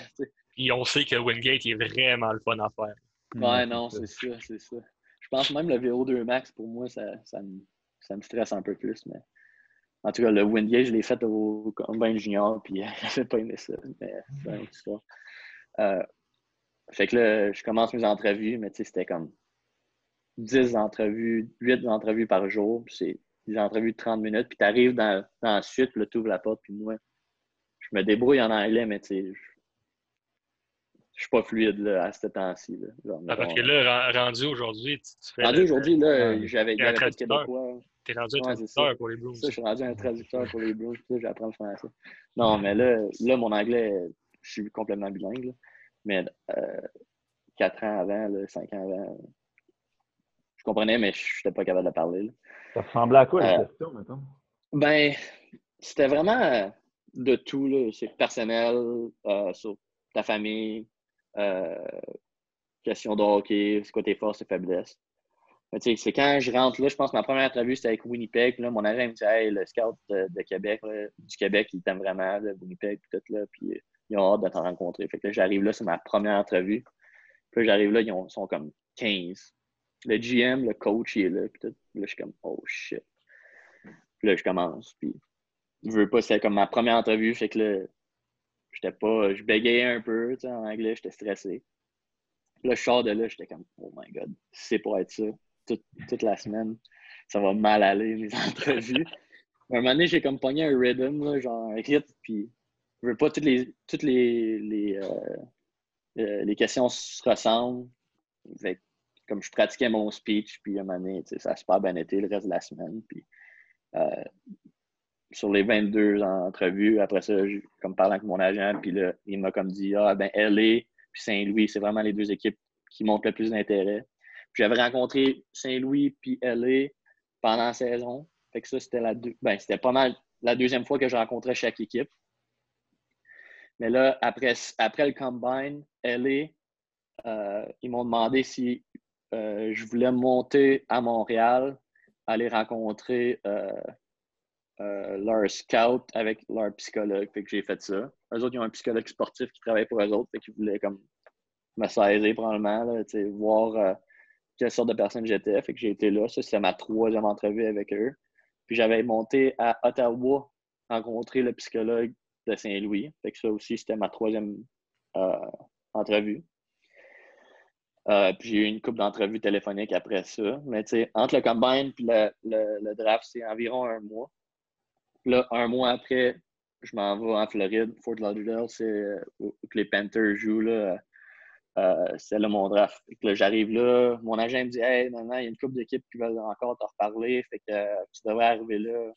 Et on sait que Wingate est vraiment le fun à faire. Ouais, non, c'est ça, c'est ça. Je pense même le VO2 max, pour moi, ça, ça me ça me stresse un peu plus. Mais en tout cas, le Wingate, je l'ai fait au Combine Junior, puis j'ai pas aimé ça. Mais c'est euh, fait que là, je commence mes entrevues, mais tu sais, c'était comme 10 entrevues, 8 entrevues par jour, puis c'est des entrevues de 30 minutes, puis tu arrives dans, dans la suite, puis là, tu ouvres la porte, puis moi, je me débrouille en anglais, mais tu sais, je suis pas fluide là, à ce temps-ci. Ah, parce que là, rendu aujourd'hui, tu, fais. Rendu aujourd'hui, là, j'avais un traducteur. Tu es rendu un traducteur pour les Blues. Ça, je suis rendu un traducteur pour les Blues, puis j'apprends le français. Non, mais là, là, mon anglais, je suis complètement bilingue. Mais euh, 4 ans avant, là, 5 ans avant, je comprenais, mais je n'étais pas capable de parler. Ça ressemblait à quoi la euh, question, maintenant? Ben, c'était vraiment de tout. C'est personnel, euh, sur ta famille, euh, question de hockey, c'est quoi tes forces et faiblesses. C'est quand je rentre là, je pense que ma première entrevue, c'était avec Winnipeg. Là, mon agent me dit Hey, le scout de, Québec, du Québec, il t'aime vraiment, Winnipeg, tout, là, puis ils ont hâte de t'en rencontrer. Fait que j'arrive là, c'est ma première entrevue. Puis j'arrive là, ils sont comme 15. Le GM, le coach, il est là. Puis là, je suis comme Oh shit. Puis là, je commence. Puis je veux pas, c'était comme ma première entrevue. Fait que là, J'étais pas. Je bégayais un peu, en anglais, j'étais stressé. Là, je sors de là, j'étais comme Oh my god, c'est pour être ça. Toute, la semaine, ça va mal aller, mes entrevues. À un moment donné, j'ai comme pogné un rhythm, là, genre un rythme, puis je veux pas toutes les toutes les, les, euh, euh, les questions se ressemblent. comme je pratiquais mon speech, puis à un moment donné, ça a super bien été le reste de la semaine. Puis, euh, sur les 22 entrevues, après ça, comme parlant avec mon agent, puis là, il m'a comme dit Ah, ben, LA puis Saint-Louis, c'est vraiment les deux équipes qui montrent le plus d'intérêt. J'avais rencontré Saint-Louis puis LA pendant la saison. Fait que ça, c'était la deux... ben, c'était pas mal la deuxième fois que je rencontrais chaque équipe. Mais là, après, après le combine, LA, euh, ils m'ont demandé si euh, je voulais monter à Montréal, aller rencontrer euh, euh, leur scout avec leur psychologue. Fait que j'ai fait ça. Eux autres, ils ont un psychologue sportif qui travaille pour eux autres. Fait qu'ils voulaient comme me saisir probablement, là, voir quelle sorte de personne j'étais. Fait que j'ai été là. Ça, c'était ma troisième entrevue avec eux. Puis j'avais monté à Ottawa rencontrer le psychologue de Saint-Louis. Fait que ça aussi, c'était ma troisième euh, entrevue. puis j'ai eu une couple d'entrevues téléphoniques après ça. Mais tu sais, entre le combine et le draft, c'est environ un mois. Là, un mois après, je m'en vais en Floride, Fort Lauderdale, c'est euh, où les Panthers jouent. Là, euh, c'est là mon draft. j'arrive là, mon agent me dit Hey, maintenant, il y a une couple d'équipes qui veulent encore te reparler. Fait que euh, tu devrais arriver là.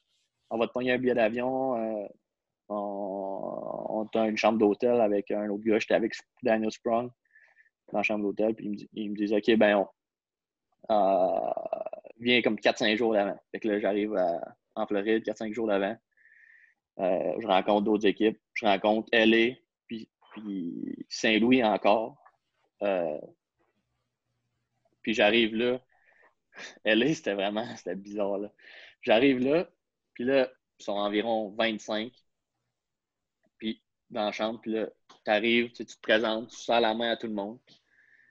On va te pogner un billet d'avion. on, a une chambre d'hôtel avec un autre gars. J'étais avec Daniel Sprung dans la chambre d'hôtel. Puis ils me, disent OK, ben on viens comme 4-5 jours d'avant. Que j'arrive en Floride 4-5 jours d'avant. Euh, je rencontre d'autres équipes. Je rencontre LA, puis Saint-Louis encore. Euh, puis j'arrive là. LA, c'était vraiment c'était bizarre. Là. J'arrive là, puis là, ils sont environ 25. Puis dans la chambre, puis là, tu arrives, tu, te présentes, tu sers la main à tout le monde.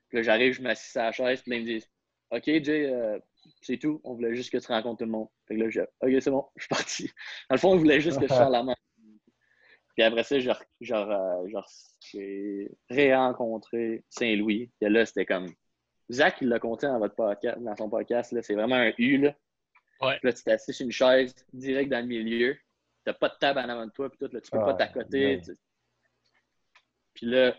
Puis là, j'arrive, je m'assieds à la chaise, puis là, ils me disent OK, Jay, euh, c'est tout. On voulait juste que tu rencontres tout le monde. Fait que là, OK, c'est bon, je suis parti. Dans le fond, on voulait juste que je sors la main. Puis après ça, genre, j'ai réencontré Saint-Louis. Et là, c'était comme. Zach, il l'a compté dans, votre podcast, dans son podcast. C'est vraiment un U. Là. Ouais. Puis là, tu t'assis sur une chaise direct dans le milieu. T'as pas de table en avant de toi. Puis tout, là, tu peux pas Ah, t'accoter. tu- Puis là,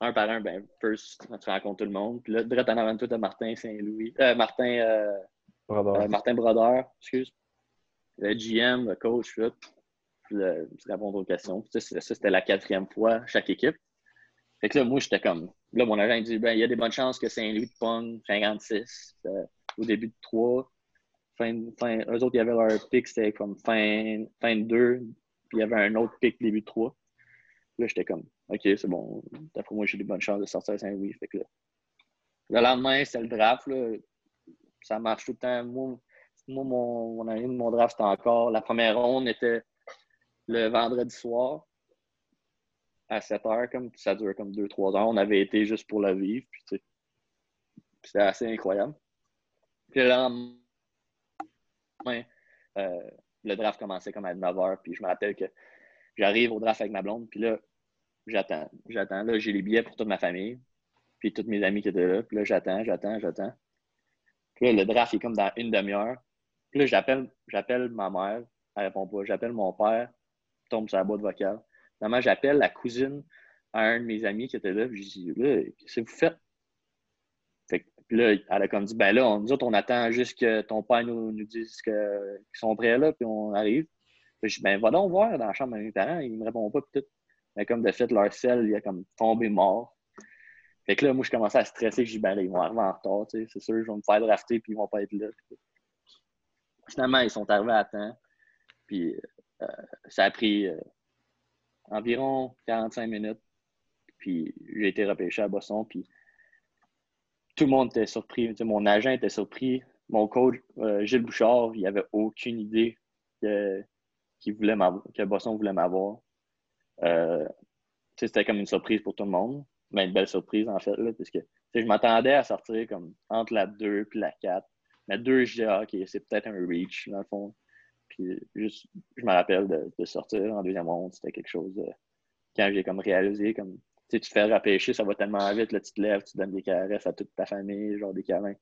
un par un, ben, first, tu rencontres tout le monde. Puis là, direct en avant de toi, t'as Martin Saint-Louis. Euh, Martin, euh, euh, Martin Brodeur, excuse. Le GM, le coach, tout. Puis là, tu réponds aux questions. Puis ça, c'est- c'était la quatrième fois, chaque équipe. Fait que là, moi, j'étais comme. Là, mon agent, il dit ben, il y a des bonnes chances que Saint-Louis te pogne 56 euh, au début de 3. Fin, fin, eux autres, il y avait leur pick, c'était comme fin, fin de 2. Puis il y avait un autre pick début de 3. Là, j'étais comme, OK, c'est bon. D'après moi, j'ai des bonnes chances de sortir Saint-Louis. Fait que là, le lendemain, c'était le draft. Là. Ça marche tout le temps. Moi, moi mon, mon de mon draft, c'était encore. La première ronde était le vendredi soir à 7 heures. Comme, ça dure comme 2-3 heures. On avait été juste pour le vivre. Puis, c'était assez incroyable. Puis le euh, le draft commençait comme à 9 heures. Puis je me rappelle que j'arrive au draft avec ma blonde. Puis là, j'attends. J'attends. Là, j'ai les billets pour toute ma famille. Puis tous mes amis qui étaient là. Puis là, j'attends, j'attends, j'attends. Puis là, le draft est comme dans une demi-heure. Puis là, j'appelle, j'appelle ma mère. Elle répond pas. J'appelle mon père. Tombe sur la boîte vocale. Finalement, j'appelle la cousine à un de mes amis qui était là. Puis je dis, là, qu'est-ce que vous faites? Fait que, puis là, elle a comme dit, ben là, on, nous autres, on attend juste que ton père nous, dise qu'ils sont prêts là, puis on arrive. Puis je dis, ben va donc voir dans la chambre de mes parents. Ils me répondent pas, puis tout. Mais comme de fait, leur sel, il a comme tombé mort. Fait que là, moi, je commençais à stresser. Je dis, ben là, ils vont arriver en retard, tu sais. C'est sûr, je vais me faire drafter, puis ils vont pas être là. Finalement, ils sont arrivés à temps. Puis euh, ça a pris euh, environ 45 minutes. Puis j'ai été repêché à Boston. Puis tout le monde était surpris. Mon agent était surpris. Mon coach, euh, Gilles Bouchard, il avait aucune idée que, qu'il voulait que voulait m'avoir. Euh, c'était comme une surprise pour tout le monde. Mais une belle surprise, en fait, tu sais, je m'attendais à sortir comme entre la 2 et la 4. La 2, je disais, ah, OK, c'est peut-être un reach, dans le fond. Puis juste, je me rappelle de, de sortir en deuxième ronde, c'était quelque chose de, quand j'ai comme réalisé, comme, tu te fais repêcher, ça va tellement vite, là, tu te lèves, tu donnes des caresses à toute ta famille, genre des câlins.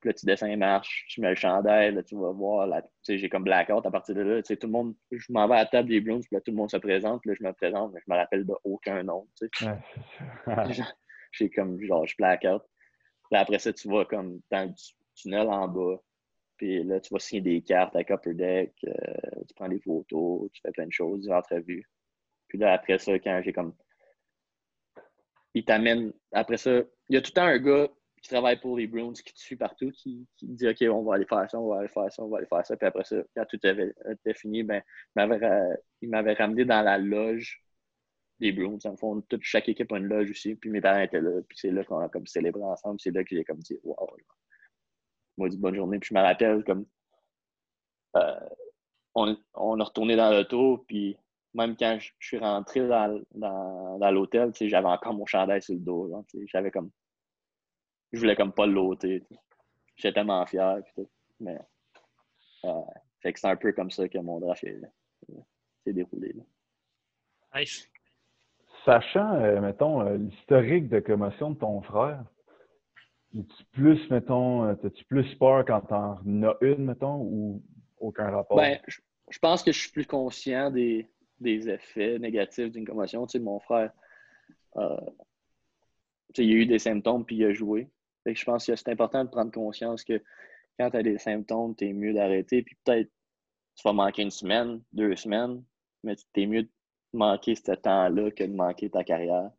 Puis là, tu descends les marches, tu mets le chandail, là, tu vas voir, là, tu sais, j'ai comme blackout à partir de là, tu sais, tout le monde, je m'en vais à la table des Browns, puis là, tout le monde se présente, puis là, je me présente, mais je me rappelle de aucun nom, tu sais. Ouais, c'est ça. j'ai comme, genre, je blackout. Puis après ça, tu vas comme dans le tu- tunnel en bas. Puis là, tu vas signer des cartes à Copper Deck, euh, tu prends des photos, tu fais plein de choses, des entrevues. Puis là, après ça, quand j'ai comme. Il t'amène. Après ça, il y a tout le temps un gars qui travaille pour les Browns qui te suit partout, qui, qui dit OK, on va aller faire ça, on va aller faire ça, on va aller faire ça. Puis après ça, quand tout était fini, ben, il m'avait ramené dans la loge des. Dans le fond, toute, chaque équipe a une loge aussi. Puis mes parents étaient là. Puis c'est là qu'on a comme célébré ensemble. C'est là que j'ai comme dit Wow. Moi, dit bonne journée. Puis je me rappelle comme euh, on, on a retourné dans l'auto. Puis même quand je, je suis rentré dans, dans, dans l'hôtel, tu sais, j'avais encore mon chandail sur le dos. genre, tu sais, J'avais comme. Je voulais comme pas l'ôter. J'étais tellement fier. Puis tout. Mais. euh, fait que c'est un peu comme ça que mon draft est- s'est déroulé. là. Nice. Sachant, euh, mettons, euh, l'historique de commotion de ton frère, es-tu plus, mettons, euh, as-tu plus peur quand t'en as une, mettons, ou aucun rapport? Ben, je, je pense que je suis plus conscient des, des effets négatifs d'une commotion. Tu sais, mon frère, euh, tu il a eu des symptômes puis il a joué. Fait que je pense que c'est important de prendre conscience que quand tu as des symptômes, tu es mieux d'arrêter. Puis peut-être tu vas manquer une semaine, deux semaines, mais tu es mieux de manquer ce temps-là que de manquer ta carrière.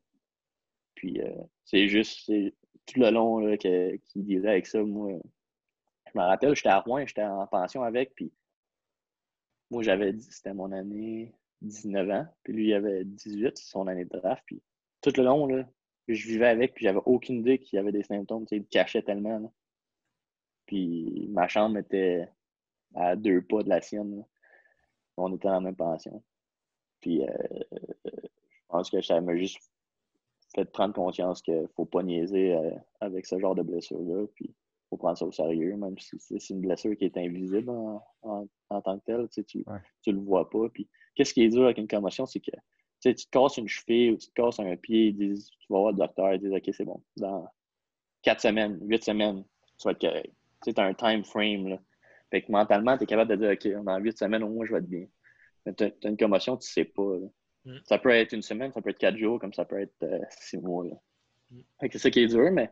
Puis euh, c'est juste tout le long là, que- qu'il disait avec ça. Moi, je me rappelle, j'étais à Rouen, j'étais en pension avec, puis moi, j'avais c'était mon année 19 ans, puis lui, il avait 18, c'est son année de draft, puis tout le long, là, je vivais avec, puis j'avais aucune idée qu'il y avait des symptômes, il cachait tellement. Puis ma chambre était à deux pas de la sienne. On était dans la même pension. Puis euh, je pense que ça m'a juste fait prendre conscience qu'il ne faut pas niaiser euh, avec ce genre de blessure-là, puis faut prendre ça au sérieux, même si c'est une blessure qui est invisible en, tant que telle. Tu ne le vois pas. Puis, qu'est-ce qui est dur avec une commotion, c'est que tu te casses une cheville ou tu te casses un pied, ils disent, tu vas voir le docteur, ils disent OK, c'est bon. Dans quatre semaines, huit semaines, tu vas être correct. Tu as un time frame. Là. Fait que mentalement, tu es capable de dire OK, dans huit semaines, au moins, je vais être bien. Mais tu as, une commotion, tu ne sais pas. Mm. Ça peut être une semaine, ça peut être quatre jours, comme ça peut être euh, six mois. Mm. C'est ça qui est dur, mais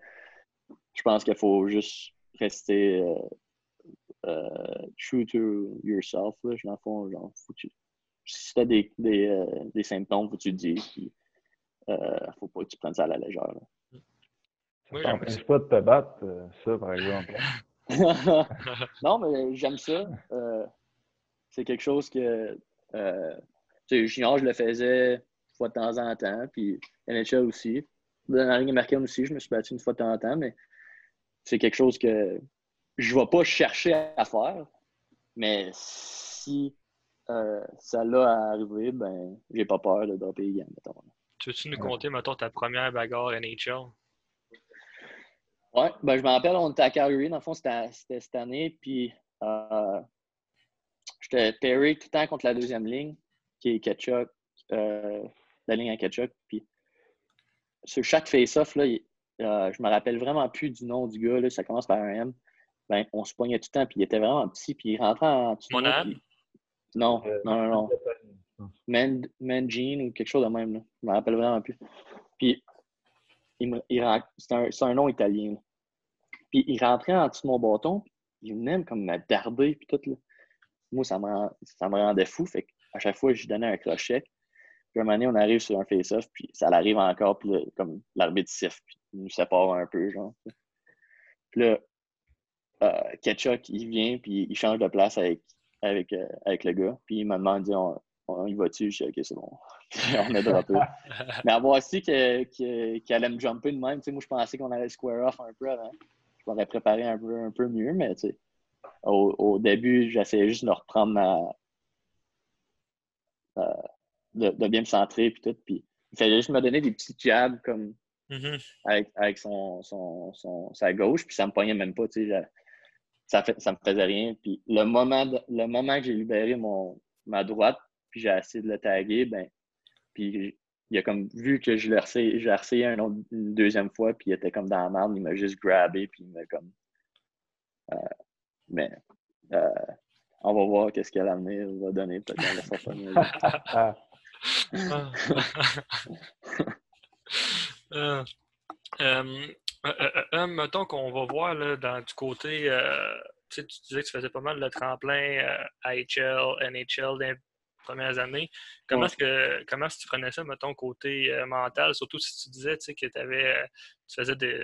je pense qu'il faut juste rester euh, euh, true to yourself. Là. Dans le fond, genre, faut tu, si tu as des, des, euh, des, symptômes, faut que tu le dises. Puis, faut pas que tu prennes ça à la légère. Là. Ça t'empêche pas de te battre, ça, par exemple. non, mais j'aime ça. c'est quelque chose que. Junior, je le faisais une fois de temps en temps, puis NHL aussi. Dans la ligne américaine aussi, je me suis battu une fois de temps en temps, mais c'est quelque chose que je ne vais pas chercher à faire. Mais si euh, ça l'a arrivé, ben, j'ai pas peur de dropper les mettons. Tu veux-tu nous compter, mettons, ta première bagarre NHL? Ouais, ben, je me rappelle, on était à Calgary, dans le fond, c'était cette année, puis euh, j'étais pairé tout le temps contre la deuxième ligne, qui est Ketchup, euh, la ligne à Ketchup, puis sur chaque face-off, là, euh, je me rappelle vraiment plus du nom du gars, là, ça commence par un M. Ben, on se poignait tout le temps, puis il était vraiment petit, puis il rentrait en dessous. Non, non, non, non. Man, ou quelque chose de même. Là. Je me rappelle vraiment plus. Puis, il c'est un, un, nom italien. Puis, il rentrait en dessous de mon bâton, il venait comme me darder, puis tout. Là. Moi, ça me, ça me rendait fou. Fait à chaque fois, je lui donnais un crochet. Puis, un moment on arrive sur un face-off, puis ça l'arrive encore, puis comme l'arbitre siffle, puis il nous sépare un peu, genre. Puis là, euh, Ketchuk, il vient, puis il change de place avec, avec, euh, avec le gars. Puis il m'a demandé on, on, y va-tu? Je dis OK, c'est bon. on a droppé. Mais avoir aussi qu'il allait me jumper de même, tu sais, moi je pensais qu'on allait square off un peu avant. Je m'aurais préparé un peu, un peu mieux, mais tu sais, au, au début, j'essayais juste de reprendre ma. Euh, de, de, bien me centrer, puis tout. Puis il fallait juste me donner des petits jabs comme. Mm-hmm. avec, avec son, son, son, sa gauche, puis ça me poignait même pas. Tu sais, ça, fait, ça me faisait rien. Puis le moment, le moment que j'ai libéré mon, ma droite, puis j'ai essayé de le taguer, ben, puis il a comme vu que je l'ai essayé, une deuxième fois, puis il était comme dans la merde, il m'a juste grabé, puis il m'a comme. Euh, mais euh, on va voir qu'est-ce qu'elle l'avenir va donner, peut-être dans la euh, euh, euh, euh, euh, mettons qu'on va voir là, dans, du côté, tu disais que tu faisais pas mal de tremplin AHL, NHL les premières années. Comment est-ce que comment est-ce que tu prenais ça, mettons, côté mental, surtout si tu disais que avais, tu faisais des,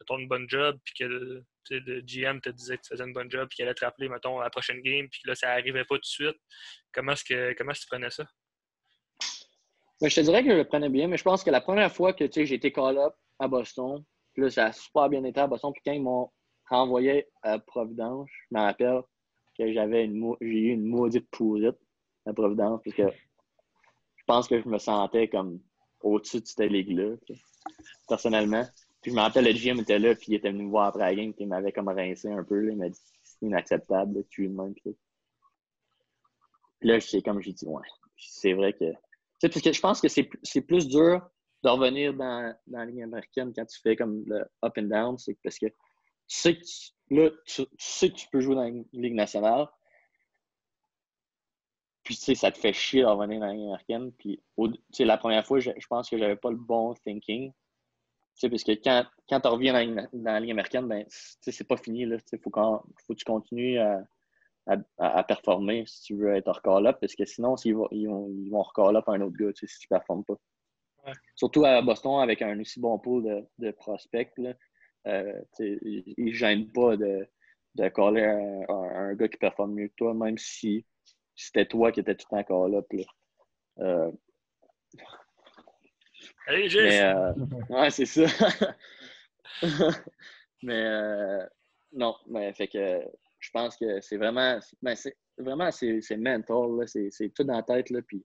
mettons, une bonne job, puis que le GM te disait que tu faisais une bonne job, puis qu'il allait te rappeler, mettons, à la prochaine game, puis là, ça n'arrivait pas tout de suite. Comment est-ce que comment est-ce que tu prenais ça? Ben, je te dirais que je le prenais bien, mais je pense que la première fois que j'ai été call-up à Boston, là, ça a super bien été à Boston. Puis quand ils m'ont renvoyé à Providence, je me rappelle que j'avais une j'ai eu une maudite pourrite à Providence parce que je pense que je me sentais comme au-dessus de cette ligue-là, personnellement. Je me rappelle, le GM était là, puis il était venu me voir après la game, puis il m'avait comme rincé un peu. Là, il m'a dit c'est inacceptable, tu es même. Puis là, c'est comme j'ai dit, ouais, c'est vrai que. Parce que je pense que c'est plus dur de revenir dans, dans la ligne américaine quand tu fais comme le up and down, c'est parce que tu sais que tu, là, tu, sais que tu peux jouer dans la Ligue nationale. Puis tu sais, ça te fait chier de revenir dans la ligne américaine. Puis la première fois, je, pense que j'avais pas le bon thinking. Tu sais, parce que quand, quand tu reviens dans, dans, la ligne américaine, ben, c'est pas fini. Il faut, faut que tu continues à, à, à, performer si tu veux être hors call-up. Parce que sinon, ils vont, ils vont, ils vont up un autre gars si tu ne performes pas. Surtout à Boston, avec un aussi bon pool de, de prospects, là, euh, ils ne gênent pas de, de coller un, un, gars qui performe mieux que toi, même si c'était toi qui étais tout le temps call-up. Euh... Allez, Mais, euh, ouais, c'est ça. mais euh, non, mais fait que je pense que c'est vraiment, ben, c'est vraiment c'est mental, c'est tout dans la tête, là, puis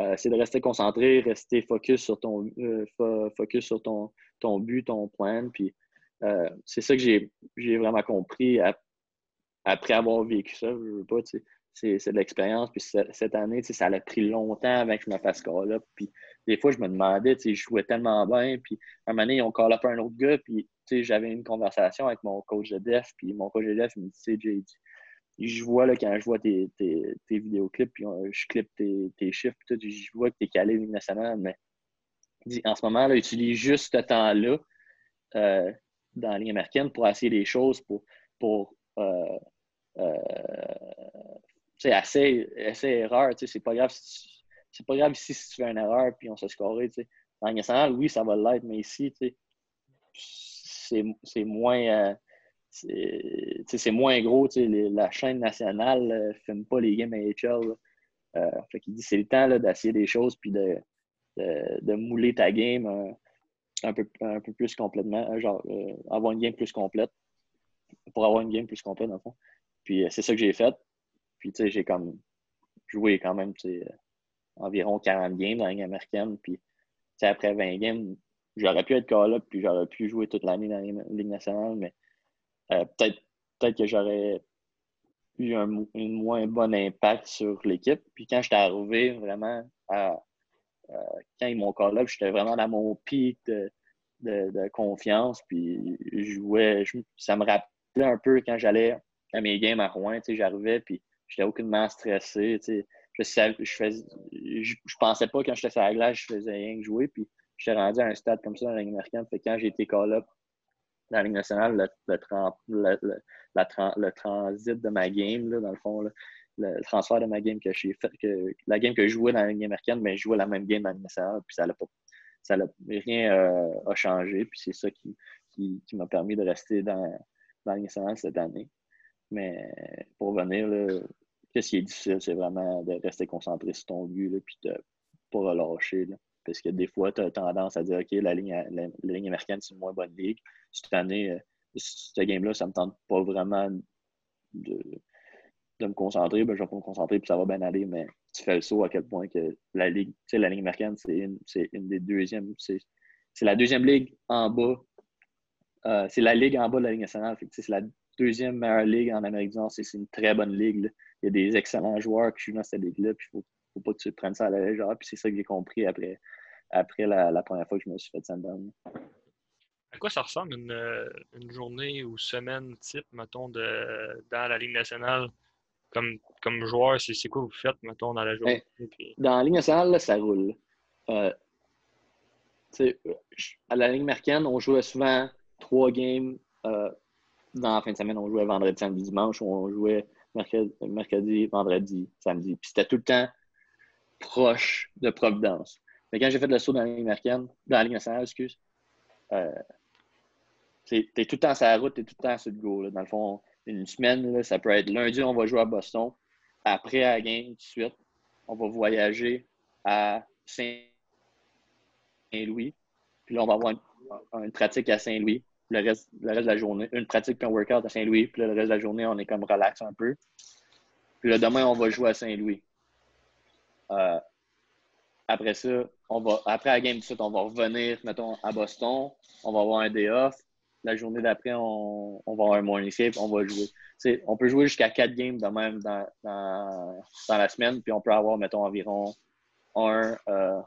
euh, c'est de rester concentré, rester focus sur ton, euh, focus sur ton, ton but, ton plan. Puis euh, c'est ça que j'ai vraiment compris après avoir vécu ça. Je veux pas, c'est de l'expérience. Puis cette année, ça a pris longtemps avant que je me fasse call up. Puis des fois, je me demandais, je jouais tellement bien. Puis un moment donné, ils ont call up un autre gars. Puis j'avais une conversation avec mon coach de def. Puis mon coach de def me dit, Jay, je vois là, quand je vois tes, tes, tes vidéoclips, puis je clip tes, tes chiffres, puis je vois que tu es calé Ligue nationale, mais en ce moment, là, utilise juste ce temps-là euh, dans la ligne américaine pour essayer des choses, pour, pour euh, euh, assez, assez erreur. C'est pas grave c'est pas grave ici si tu fais une erreur puis on se score. Dans la nationale, oui, ça va l'être, mais ici, c'est moins. Euh, c'est moins gros. la chaîne nationale ne filme pas les games AHL. Euh, fait dit c'est le temps d'essayer des choses puis de, de, mouler ta game un, peu, un peu plus complètement, genre avoir une game plus complète. Pour avoir une game plus complète, dans le fond. Puis c'est ça que j'ai fait. Puis, tu sais, j'ai comme joué quand même, tu sais, environ 40 games dans la Ligue américaine. Puis, après 20 games, j'aurais pu être call-up, puis j'aurais pu jouer toute l'année dans la Ligue nationale, mais euh, peut-être peut que j'aurais eu un, moins bon impact sur l'équipe. Puis quand j'étais arrivé vraiment à, euh, quand ils m'ont call-up, j'étais vraiment dans mon pic de, confiance. Puis je jouais, ça me rappelait un peu quand j'allais à mes games à Rouen, j'arrivais, puis J'étais aucunement stressé. Je, savais, je, je, pensais pas quand j'étais sur la glace, je faisais rien que jouer. Puis j'étais rendu à un stade comme ça dans la Ligue américaine. Quand j'ai été call-up dans la Ligue nationale, le, le, transit de ma game, là, dans le fond, le transfert de ma game que j'ai fait, que la game que je jouais dans la Ligue américaine, mais ben, je jouais la même game dans la Ligue nationale, puis ça n'a pas ça rien euh, a changé. Puis c'est ça qui, qui, qui m'a permis de rester dans, dans la Ligue nationale cette année. Mais pour venir, qu'est-ce qui est difficile, c'est vraiment de rester concentré sur ton but, là, puis de ne pas relâcher. parce que des fois, tu as tendance à dire OK, la ligne, la, ligne américaine, c'est une moins bonne ligue. Cette année, euh, ce game-là, ça me tente pas vraiment de, de me concentrer. Ben, je vais pas me concentrer, puis ça va bien aller, mais tu fais le saut à quel point que la ligue, tu sais, la ligne américaine, c'est une, une, des deuxièmes. C'est la deuxième ligue en bas. Euh, c'est la ligue en bas de la Ligue nationale. C'est la deuxième meilleure ligue en Amérique du Nord. C'est une très bonne ligue. Il y a des excellents joueurs qui jouent dans cette ligue-là. Il ne faut, pas que tu prennes ça à la légère. Puis c'est ça que j'ai compris après, après la, première fois que je me suis fait send À quoi ça ressemble une, une, journée ou semaine type, mettons, de, dans la Ligue nationale? Comme, comme joueur, c'est quoi vous faites, mettons, dans la journée? Ben, dans la Ligue nationale, ça roule. Euh, à la Ligue américaine, on jouait souvent trois games euh, dans la fin de semaine, on jouait vendredi, samedi, dimanche, ou on jouait mercredi, vendredi, samedi. Puis c'était tout le temps proche de Providence. Mais quand j'ai fait le saut dans la ligne dans la ligne nationale, excuse, euh, t'es tout le temps sur la route, t'es tout le temps sur le go. Dans le fond, une semaine, ça peut être lundi, on va jouer à Boston. Après, à la game, tout de suite, on va voyager à Saint-Louis. Puis là, on va avoir une pratique à Saint-Louis le reste, le reste de la journée. Une pratique puis un workout à Saint-Louis. Puis le reste de la journée, on est comme relax un peu. Puis là, demain, on va jouer à Saint-Louis. Euh, après ça, on va, après la game, on va revenir, mettons, à Boston. On va avoir un day off. La journée d'après, on, on, va avoir un morning skate, on va jouer. on peut jouer jusqu'à quatre games de même dans, dans, la semaine, puis on peut avoir, mettons, environ un, euh,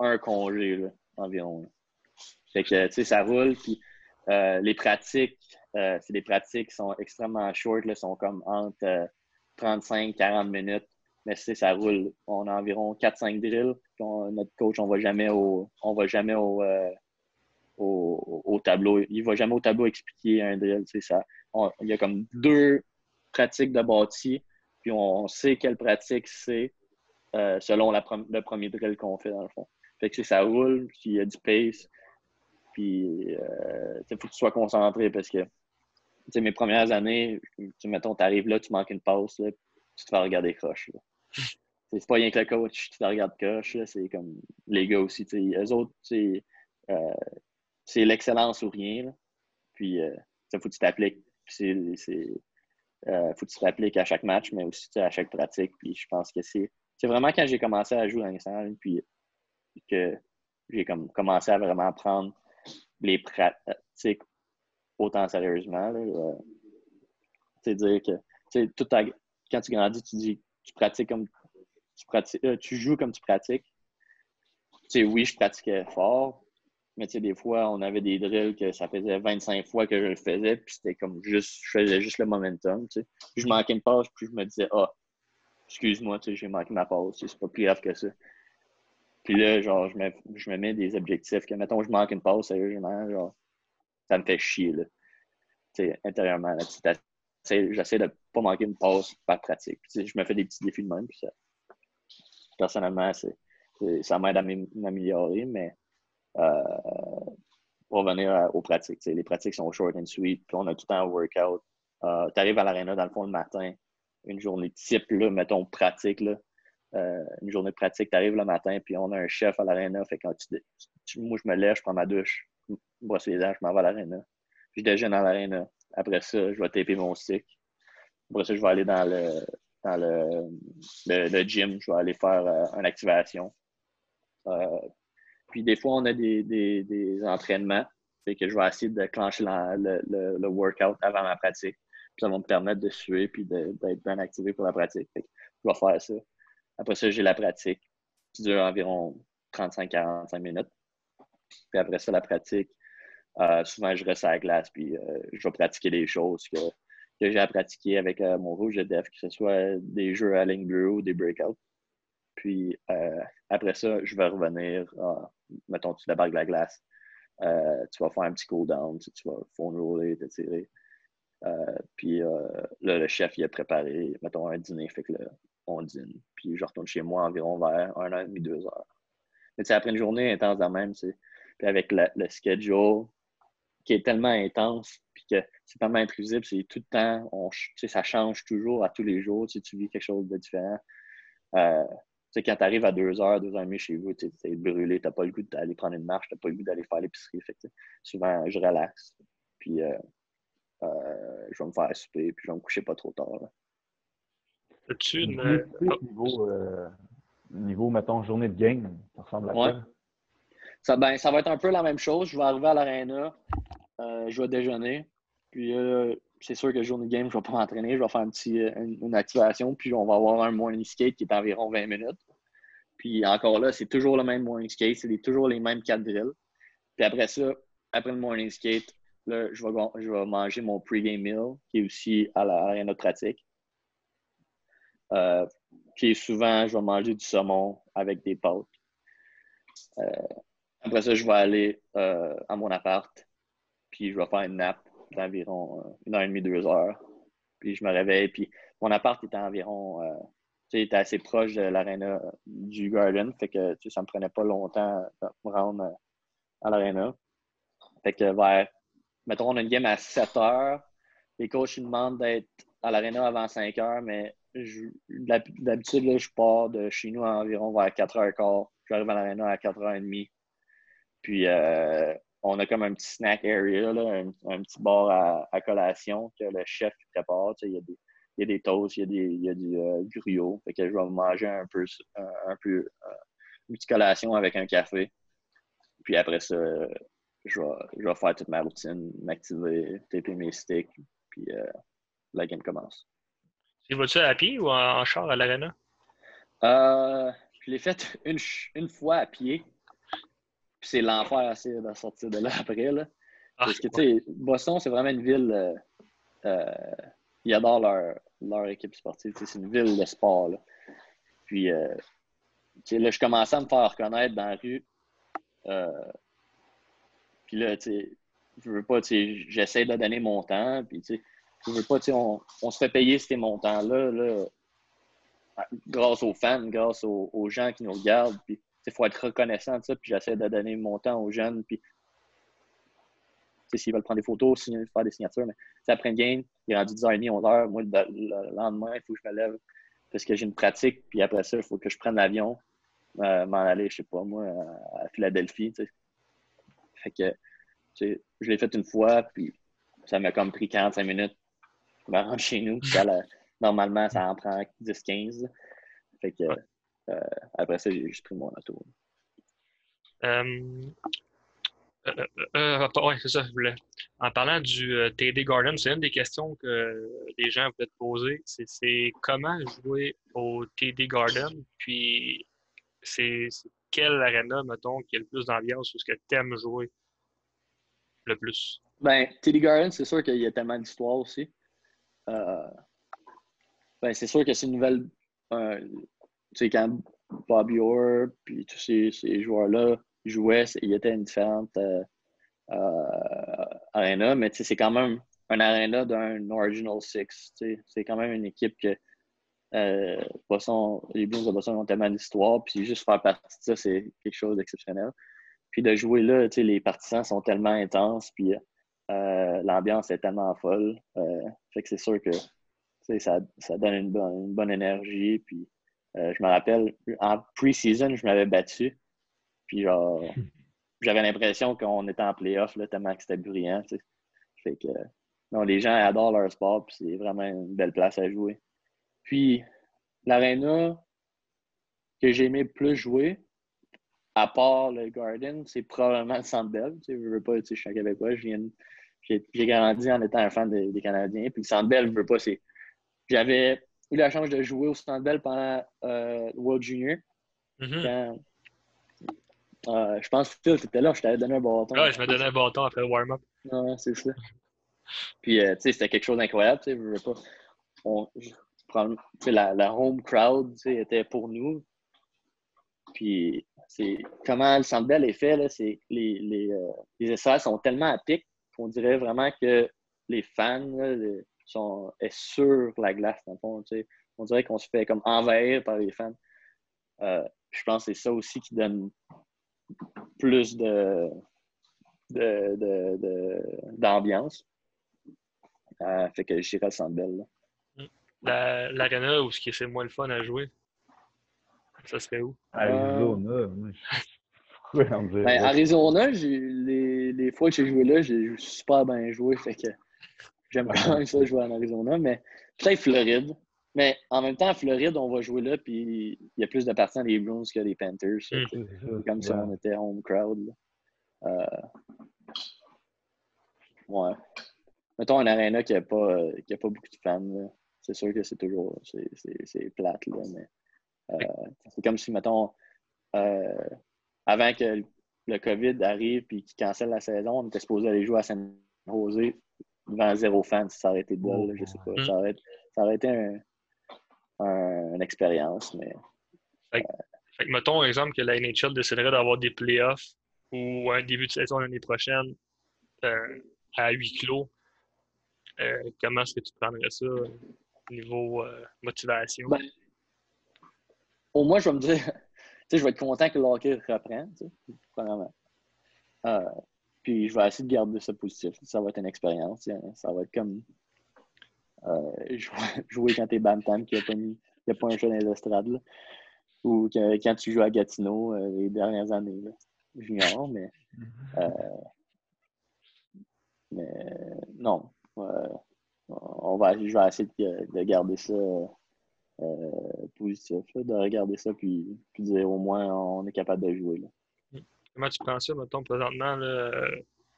un congé, là, environ. Fait que, tu sais, ça roule. Puis euh, les pratiques, euh, c'est des pratiques qui sont extrêmement short, là, sont comme entre 35 35-40 minutes. Mais ça roule. On a environ 4-5 drills. notre coach, on va jamais au, va jamais euh, au, au, tableau. Il va jamais au tableau expliquer un drill. Ça. il y a comme deux pratiques de bâti, puis on, sait quelle pratique c'est selon le premier drill qu'on fait dans le fond. Ça roule, puis il y a du pace. Puis, il euh, faut que tu sois concentré parce que, mes premières années, tu, mettons, là, tu manques une passe, tu te fais regarder croche. C'est pas rien que le coach, tu te regardes croche, c'est comme les gars aussi. Eux autres, euh, c'est l'excellence ou rien. Puis, euh, faut que tu t'appliques. C'est, euh, faut que tu t'appliques à chaque match, mais aussi à chaque pratique. Puis, je pense que c'est, c'est vraiment quand j'ai commencé à jouer dans les puis que j'ai comme, commencé à vraiment apprendre les pratiques, autant sérieusement. C'est dire que quand tu grandis, tu dis tu pratiques comme tu pratiques, euh, tu joues comme tu pratiques. oui, je pratiquais fort, mais des fois, on avait des drills que ça faisait 25 fois que je le faisais, puis c'était comme juste, je faisais juste le momentum. Je manquais une passe, puis je me disais, ah, excuse-moi, j'ai manqué ma passe, c'est pas plus grave que ça. Puis là, genre, je me, je me mets des objectifs que, mettons, je manque une passe, sérieusement, genre, ça me fait chier, là. sais, intérieurement, j'essaie de pas manquer une passe par pratique. je me fais des petits défis de même, puis ça, personnellement, ça m'aide à m'améliorer, mais euh, pour revenir aux pratiques, les pratiques sont short and sweet, puis on a tout le temps un workout. Euh, tu arrives à l'aréna dans le fond le matin, une journée type, là, mettons pratique, là, euh, une journée de pratique, tu arrives le matin, puis on a un chef à l'aréna. Fait quand tu, moi, je me lève, je prends ma douche, je brosse les dents, je m'en vais à l'aréna. Je déjeune à l'aréna. Après ça, je vais taper mon stick. Après ça, je vais aller dans le, dans le, le, gym, je vais aller faire euh, une activation. Euh, puis des fois, on a des, des, des entraînements. Fait que je vais essayer de clencher le, le, le, workout avant ma pratique. Ça va me permettre de suer puis d'être bien activé pour la pratique. Fait que je vais faire ça. Après ça, j'ai la pratique qui dure environ 35-45 minutes. Puis après ça, la pratique, euh, souvent je reste à la glace puis je vais pratiquer des choses que que j'ai à pratiquer avec euh, mon rouge de def, que ce soit des jeux à ligne bleue ou des breakouts. Puis euh, après ça, je vais revenir, mettons, tu débarques de la glace, euh, tu vas faire un petit cool-down, tu, vas phone roller, t'étirer. puis le chef, il a préparé, mettons, un dîner, fait que là, on dîne. Puis je retourne chez moi environ vers 1 h 30 2 heures. Mais après une journée intense de même, puis avec le schedule, qui est tellement intense, puis que c'est tellement imprévisible, c'est tout le temps, on, ça change toujours à tous les jours, tu vis quelque chose de différent. Euh, quand tu arrives à 2 heures, 2 heures et demie chez vous, tu es brûlé, tu n'as pas le goût d'aller prendre une marche, tu n'as pas le goût d'aller faire l'épicerie. Souvent, je relaxe, puis euh, euh, je vais me faire souper, puis je vais me coucher pas trop tard. As-tu une... Niveau, niveau, mettons, journée de game, ça ressemble à quoi? Ça, ben, ça va être un peu la même chose. Je vais arriver à l'aréna, euh, je vais déjeuner. Puis euh, c'est sûr que journée de game, je ne vais pas m'entraîner. Je vais faire un petit, euh, une, activation. Puis on va avoir un morning skate qui est environ 20 minutes. Puis encore là, c'est toujours le même morning skate. C'est toujours les mêmes quatre drills. Puis après ça, après le morning skate, là, je, vais, je vais manger mon pre-game meal qui est aussi à l'aréna de pratique. Puis souvent, je vais manger du saumon avec des pâtes. Après ça, je vais aller euh, à mon appart, puis je vais faire une nap d'environ euh, une heure et demie, deux heures. Puis je me réveille, puis mon appart était environ, euh, tu sais, était assez proche de l'aréna du Garden, fait que ça me prenait pas longtemps de me rendre à l'aréna. Fait que vers, mettons, on a une game à 7 heures, les coachs ils demandent d'être à l'aréna avant 5 heures, mais d'habitude, je pars de chez nous à environ vers 4h15. J'arrive à l'aréna à 4h30. Puis, euh, on a comme un petit snack area, un, petit bar à, collation que le chef prépare. il, y a des, il y a des toasts, il y a, des, il y a du euh. Fait que je vais manger un peu, un, peu euh, une petite collation avec un café. Puis après ça, je vais, je vais faire toute ma routine, m'activer, taper mes sticks, puis la game commence. Tu vas-tu à pied ou en, char à l'arena? je l'ai fait une, une fois à pied. Puis c'est l'enfer assez de sortir de là après. Là. Ah, Parce que, tu sais, Boston, c'est vraiment une ville. Euh, euh, ils adorent leur, leur équipe sportive. C'est une ville de sport. Là. Puis, euh, là, je commençais à me faire reconnaître dans la rue. puis là, tu sais, je veux pas, tu sais, j'essaie de donner mon temps. Puis, tu sais, je veux pas, on, on, se fait payer ces montants-là, là, grâce aux fans, grâce aux, gens qui nous regardent. Puis, il faut être reconnaissant de ça, puis j'essaie de donner mon temps aux jeunes, puis s'ils veulent prendre des photos, faire des signatures, mais après une game, il est rendu 10h30, 11h, moi, le lendemain, il faut que je me lève parce que j'ai une pratique, puis après ça, il faut que je prenne l'avion, euh, m'en aller, je sais pas, moi, à Philadelphie. Fait que, je l'ai fait une fois, puis ça m'a comme pris 45 minutes pour me rendre chez nous, normalement, ça en prend 10-15. Fait que, euh, après ça, j'ai juste pris mon auto. Euh, Euh, euh, oui, c'est ça, je voulais. En parlant du TD Garden, c'est une des questions que les gens peuvent te poser. C'est comment jouer au TD Garden, puis c'est quelle arena, mettons, qui a le plus d'ambiance ou ce que tu aimes jouer le plus? Ben, TD Garden, c'est sûr qu'il y a tellement d'histoires aussi. Euh, ben, c'est sûr que c'est une nouvelle. Euh, tu sais, quand Bobby Orr puis tous ces, joueurs-là jouaient, il était une différente euh, arena, mais c'est quand même un arena d'un Original Six. C'est quand même une équipe que les Blues de Boston ont tellement d'histoire, puis juste faire partie de ça, c'est quelque chose d'exceptionnel. Puis de jouer là, les partisans sont tellement intenses, puis l'ambiance est tellement folle. fait que c'est sûr que ça, ça donne une bonne, bonne énergie. Puis, euh, je me rappelle, en pre-season, je m'avais battu. Puis, genre, j'avais l'impression qu'on était en playoff, là, tellement que c'était brillant. Fait que, non, les gens adorent leur sport, puis c'est vraiment une belle place à jouer. Puis, l'aréna que j'ai aimé plus jouer, à part le Garden, c'est probablement le Centre Bell. Je veux pas, je suis un Québécois, j'ai grandi en étant un fan des, Canadiens. Puis le Centre Bell, je veux pas, c'est j'avais eu la chance de jouer au Stand Bell pendant euh, World Junior. Mm-hmm. Euh, je pense que Phil, tu étais là, je t'avais donné un bâton. Ouais, je me donnais un bâton après le warm-up. Ouais, c'est ça. Puis, euh, tu sais, c'était quelque chose d'incroyable, tu sais, je veux pas. On, la, la home crowd, tu sais, était pour nous. Puis, c'est comment le Centre Bell est fait, là, les, les, euh, les essais sont tellement à pic qu'on dirait vraiment que les fans, sont, sur la glace, dans le fond. On dirait qu'on se fait comme envahir par les fans. Euh, je pense que c'est ça aussi qui donne plus de, d'ambiance. Euh, fait que j'irai le Centre Bell. L'arena où c'est moins le fun à jouer, ça serait où? Arizona. Ben, Arizona, les, les, fois que j'ai joué là, j'ai super bien joué. Fait que J'aime quand même ça jouer en Arizona, mais peut-être Floride. Mais en même temps, Floride, on va jouer là, puis il y a plus de partisans des Bruins que des Panthers. Mm. Comme si on était home crowd. Euh... Ouais. Mettons un arena qui n'a pas, qui a pas beaucoup de fans. C'est sûr que c'est toujours c'est plate, là, mais euh, c'est comme si, mettons, euh, avant que le COVID arrive et qu'il cancelle la saison, on était supposé aller jouer à San Jose devant zéro fan ça aurait été beau, je sais pas. Ça aurait, ça aurait été un, une expérience, mais. Fait, que, mettons, exemple, que la NHL déciderait d'avoir des playoffs ou un début de saison l'année prochaine euh, à huis clos. Euh, comment est-ce que tu prendrais ça au niveau euh, motivation? Ben, au moins, je vais me dire, tu sais, je vais être content que le hockey reprenne, tu sais, premièrement. Puis je vais essayer de garder ça positif. Ça va être une expérience. Ça va être comme euh, jouer, quand t'es Bantam, qu'il n'y a, pas un jeu dans les estrades. Ou quand tu joues à Gatineau euh, les dernières années. Là. Junior, mais. Euh, mais non. on va, je vais essayer de, garder ça positif, de regarder ça puis, puis dire au moins on est capable de jouer. Là. Comment tu penses ça, mettons, présentement?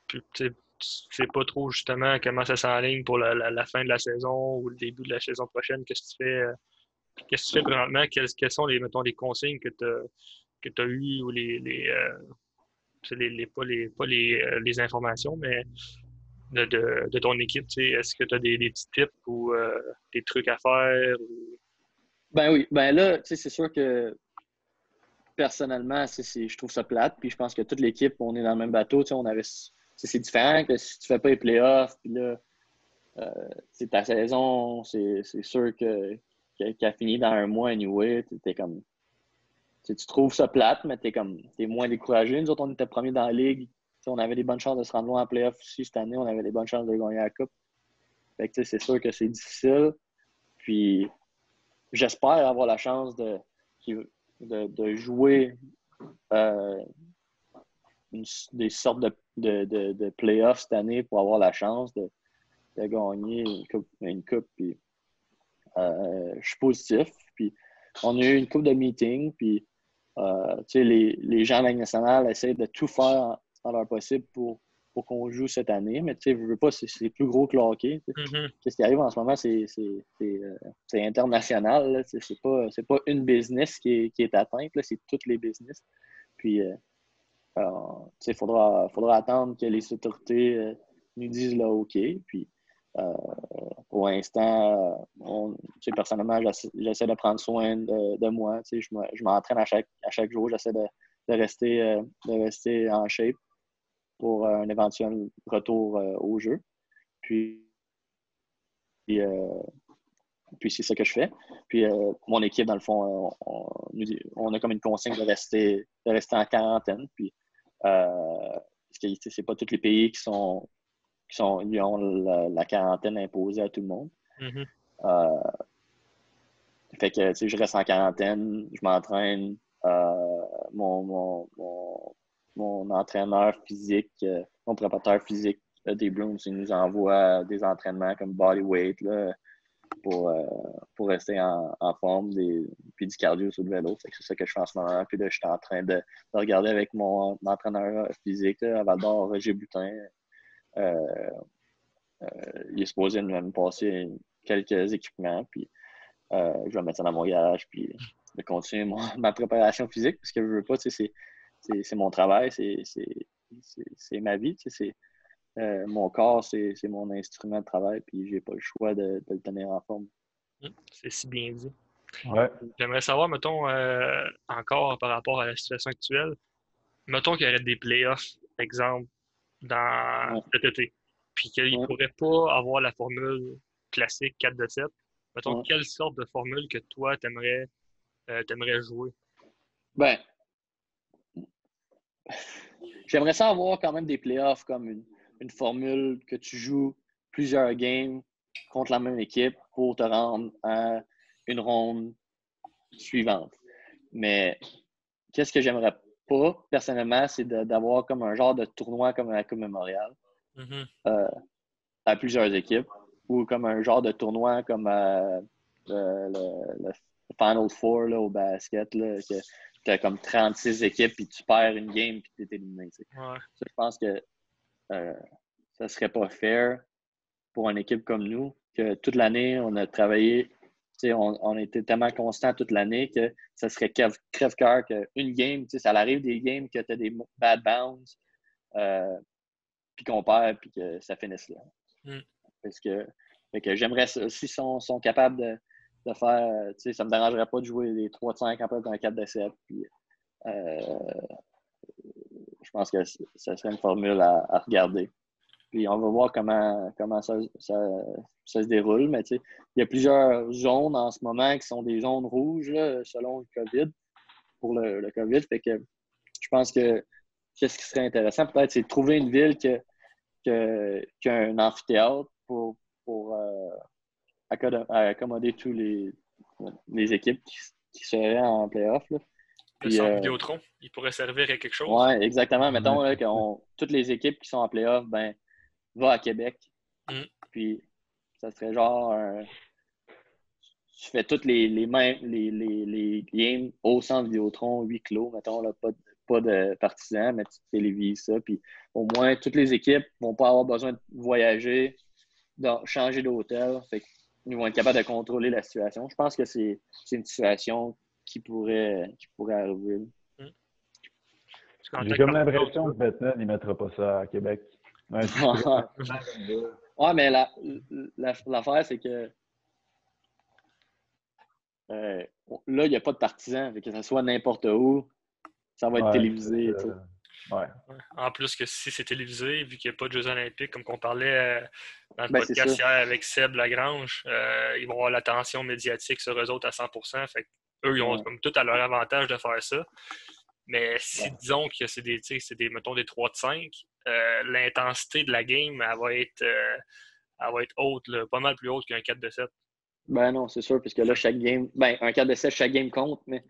Tu sais pas trop justement comment ça s'enligne pour la, fin de la saison ou le début de la saison prochaine. Qu'est-ce que tu fais? Euh, qu'est-ce que tu fais présentement? Quelles, sont les, mettons, les consignes que tu as, eues ou les, les, euh, les, pas, les, pas les, euh, les informations, mais de, de, ton équipe? Est-ce que tu as des, petits tips ou des trucs à faire? Ben oui, ben là, c'est sûr que personnellement, je trouve ça plate. Puis je pense que toute l'équipe, on est dans le même bateau. On avait, c'est différent que si tu fais pas les playoffs, puis là, euh, ta saison, c'est sûr que qu'elle a fini dans un mois anyway. es comme, tu trouves ça plate, mais tu es comme, es moins découragé. Nous autres, on était premiers dans la ligue. on avait des bonnes chances de se rendre loin en playoff aussi cette année. On avait des bonnes chances de gagner la coupe. Fait que c'est sûr que c'est difficile. Puis j'espère avoir la chance de de, jouer euh, des sortes de, de, de, playoffs cette année pour avoir la chance de, gagner une coupe. Puis, euh, je suis positif. Puis, on a eu une coupe de meeting. Puis, euh, les, les gens de la nationale essaient de tout faire dans leur possible pour, pour qu'on joue cette année. Mais tu sais, je veux pas, c'est plus gros que le hockey. Mhm. Ce qui arrive en ce moment, c'est euh, international. C'est pas, pas une business qui est, qui est atteinte, c'est toutes les business. Puis, euh, il faudra, faudra attendre que les autorités euh, nous disent là, OK. Puis, euh, pour l'instant, personnellement, j'essaie de prendre soin de, moi. Je m'entraîne à chaque, à chaque jour. J'essaie de, rester, euh, de rester en shape pour un éventuel retour au jeu. Puis, puis, c'est ça que je fais. Puis mon équipe, dans le fond, on, on, a comme une consigne de rester, de rester en quarantaine. Puis euh, parce que c'est pas tous les pays qui sont qui sont ont la, quarantaine imposée à tout le monde. Euh, fait que je reste en quarantaine, je m'entraîne. Euh, mon, mon, entraîneur physique, mon préparateur physique des Bruins, il nous envoie des entraînements comme bodyweight pour, euh, pour rester en, forme, des, puis du cardio sur le vélo. C'est ça que je fais en ce moment. Puis là, je suis en train de, regarder avec mon entraîneur physique à Val d'Or, Roger. Euh, euh, il est supposé me passer quelques équipements, puis je vais mettre ça dans mon garage, puis de continuer ma préparation physique, parce que je veux pas, c'est mon travail, c'est ma vie, c'est euh, mon corps, c'est mon instrument de travail, puis j'ai pas le choix de, le tenir en forme. Hum, c'est si bien dit. Ouais. J'aimerais savoir, mettons, euh, encore par rapport à la situation actuelle, mettons qu'il y aurait des playoffs, exemple, dans cet été, puis qu'il ne pourrait pas avoir la formule classique 4 de 7. Mettons, quelle sorte de formule que toi, tu aimerais, euh, jouer? Ben, j'aimerais ça avoir quand même des playoffs comme une une formule que tu joues plusieurs games contre la même équipe pour te rendre à une ronde suivante. Mais qu'est-ce que j'aimerais pas, personnellement, c'est d'avoir comme un genre de tournoi comme la Coupe Memorial mm-hmm. euh, à plusieurs équipes ou comme un genre de tournoi comme euh, le, Final Four là, au basket, là, que tu as comme 36 équipes puis tu perds une game puis tu es éliminé. je pense que euh, ça serait pas fair pour une équipe comme nous, que toute l'année, on a travaillé, on, on était tellement constant toute l'année que ça serait crève-cœur qu'une game, ça arrive des games que tu as des bad bounds, euh, puis qu'on perd, puis que ça finisse là. Mm. Parce que, que j'aimerais, s'ils sont, sont capables de, de faire, ça me dérangerait pas de jouer des 3-5 en dans un 4 de 7. Puis, euh, je pense que ça serait une formule à, regarder. Puis on va voir comment, comment ça, se déroule. Mais il y a plusieurs zones en ce moment qui sont des zones rouges selon le COVID, pour le, COVID. Fait que je pense que qu'est-ce qui serait intéressant, peut-être, c'est de trouver une ville qui a un amphithéâtre pour, pour euh, accommoder tous les, les équipes qui, seraient en playoff. Le centre euh, Vidéotron, il pourrait servir à quelque chose. Oui, exactement. Mettons là, que toutes les équipes qui sont en playoff, ben, va à Québec. Mm. Puis, ça serait genre tu fais toutes les, les, mêmes, les, les, les, games au centre Vidéotron, huit clos, mettons, là, pas, de, pas de partisans, mais tu télévises ça. Puis au moins, toutes les équipes vont pas avoir besoin de voyager, de changer d'hôtel. Ils vont être capables de contrôler la situation. Je pense que c'est une situation qui pourrait, qui pourrait arriver. J'ai comme l'impression que Batman ne mettra pas ça à Québec. Ouais, mais l'affaire, la, c'est que euh, là, il n'y a pas de partisans. Que ce soit n'importe où, ça va être télévisé. Ouais. En plus que si c'est télévisé, vu qu'il n'y a pas de Jeux olympiques, comme on parlait euh, dans le ben, podcast hier avec Seb Lagrange, euh, ils vont avoir l'attention médiatique sur eux autres à 100% fait eux, ils ont comme tout à leur avantage de faire ça. Mais si disons que c'est des, c'est des, mettons, des 3 de 5, euh, l'intensité de la game, elle va être, euh, va être haute, pas mal plus haute qu'un 4 de 7. Ben non, c'est sûr, parce que là, chaque game, ben, un 4 de 7, chaque game compte, mais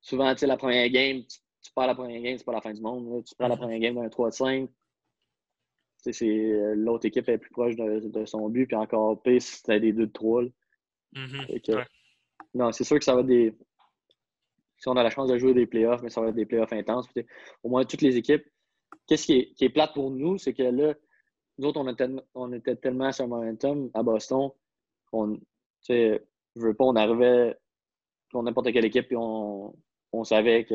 souvent, tu sais, la première game, tu, tu perds la première game, c'est pas la fin du monde. Tu prends la mm-hmm. première game d'un 3 de 5, euh, l'autre équipe est plus proche de, son but, puis encore pire si c'était des 2 de 3. Non, c'est sûr que ça va être des. Si on a la chance de jouer des playoffs, mais ça va être des playoffs intenses. Au moins, toutes les équipes qu'est-ce qui est, plate pour nous, c'est que là, nous autres, on, était tellement sur momentum à Boston qu'on, je veux pas, on arrivait pour n'importe quelle équipe et on, savait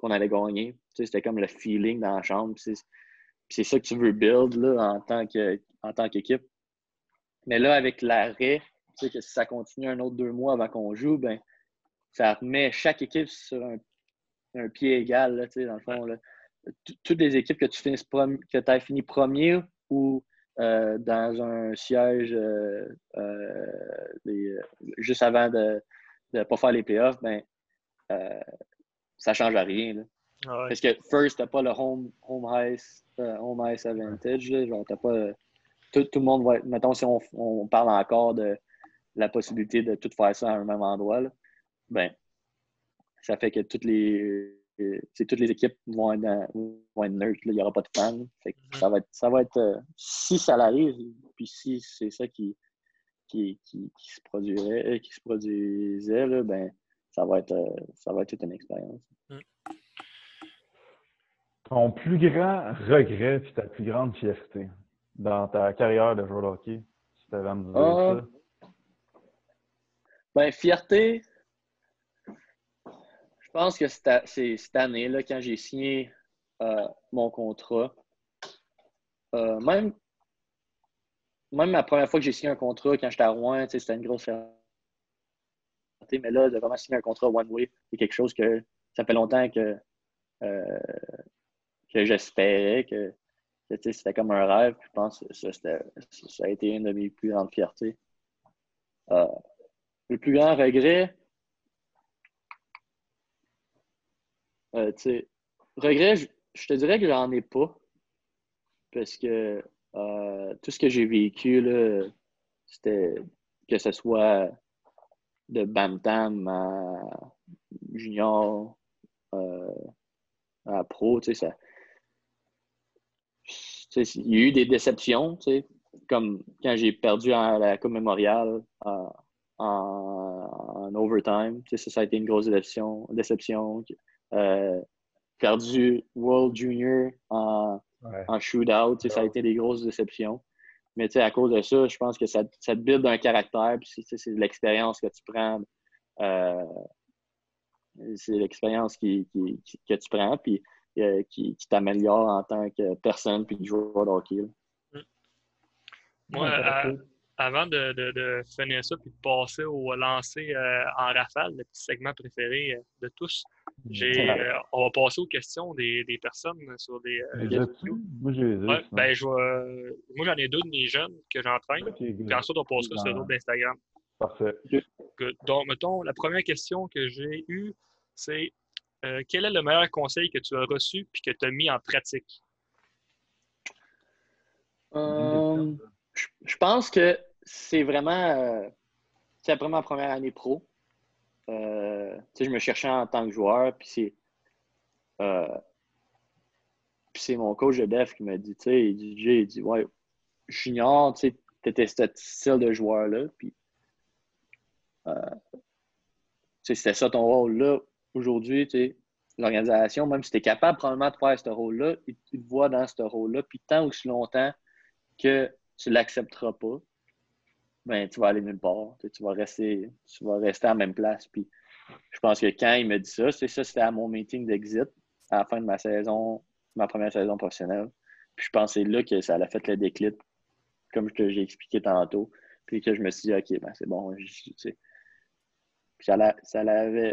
qu'on allait gagner. Tu sais, c'était comme le feeling dans la chambre. C'est ça que tu veux build là, en tant qu'équipe. Mais là, avec l'arrêt, tu sais, que si ça continue un autre deux mois avant qu'on joue, ben, ça met chaque équipe sur un, pied égal, là, tu sais, dans le fond. Là. Toutes les équipes que tu finisses que as fini premier ou euh, dans un siège euh, euh, juste avant de ne pas faire les playoffs, ben, ça ne change à rien. Ah Parce que first, tu n'as pas le home, home, ice, home ice advantage. genre, pas, tout, tout, le monde va être. Mettons, si on, on, parle encore de la possibilité de tout faire ça à un même endroit, ben, ça fait que toutes les, toutes les équipes vont être, vont être neutres. Il n'y aura pas de fans. Ça va être, ça va être euh, si ça l'arrive, puis si c'est ça qui, qui, qui, se produirait, euh, qui se produisait, là, ben, ça va être, euh, ça va être toute une expérience. Mm. Ton plus grand regret puis ta plus grande fierté dans ta carrière de joueur de hockey, si tu avais à me dire ça? Ben, fierté, je pense que c'est cette année, là, quand j'ai signé euh, mon contrat. Euh, même, même la première fois que j'ai signé un contrat, quand j'étais à Rouen, c'était une grosse fierté. Mais là, de vraiment signer un contrat one-way, c'est quelque chose que ça fait longtemps que, euh, que j'espérais, que, c'était comme un rêve. Je pense que ça, a été une de mes plus grandes fiertés. le plus grand regret, Euh, regret, je, te dirais que j'en ai pas. Parce que euh, tout ce que j'ai vécu, c'était que ce soit de Bantam à junior euh, à pro, tu sais, ça. Il y a eu des déceptions, tu sais, comme quand j'ai perdu à la Coupe mémoriale en, en, overtime. Tu sais, ça, a été une grosse déception. déception. Euh, perdu World Junior en, en shootout. Ça a été des grosses déceptions. Mais à cause de ça, je pense que ça, ça te build un caractère. C'est l'expérience que tu prends. Euh, c'est l'expérience qui, que tu prends puis, euh, qui, t'améliore en tant que personne puis joueur de hockey. Moi, avant de, de, finir ça puis de passer au lancer en rafale, le petit segment préféré de tous, euh, on va passer aux questions des, des personnes sur des. Euh, moi, j'ai ouais, ben, je moi, j'en ai deux de mes jeunes que j'entraîne. puis ensuite, on passera sur l'autre d'Instagram. Parfait. Donc, mettons, la première question que j'ai eue, c'est euh, quel est le meilleur conseil que tu as reçu puis que tu as mis en pratique? je pense que c'est vraiment. c'est vraiment la première année pro. Euh, je me cherchais en tant que joueur, puis c'est. Euh, mon coach de def qui m'a dit, tu sais, il dit, il dit, ouais, junior, tu sais, t'étais ce style de joueur-là, puis. Euh, c'était ça ton rôle là. Aujourd'hui, tu sais, l'organisation, même si tu es capable probablement de faire ce rôle-là, il, te voit dans ce rôle-là, puis tant aussi longtemps que tu l'accepteras pas, ben, tu vas aller nulle part. Tu, vas rester, tu vas rester à la même place. Puis, je pense que quand il m'a dit ça, c'est ça, c'était à mon meeting d'exit à la fin de ma saison, ma première saison professionnelle. Puis je que c'est là que ça a fait le déclic, comme j'ai expliqué tantôt. Puis que je me suis dit, OK, ben c'est bon. Tu sais. Ça, ça,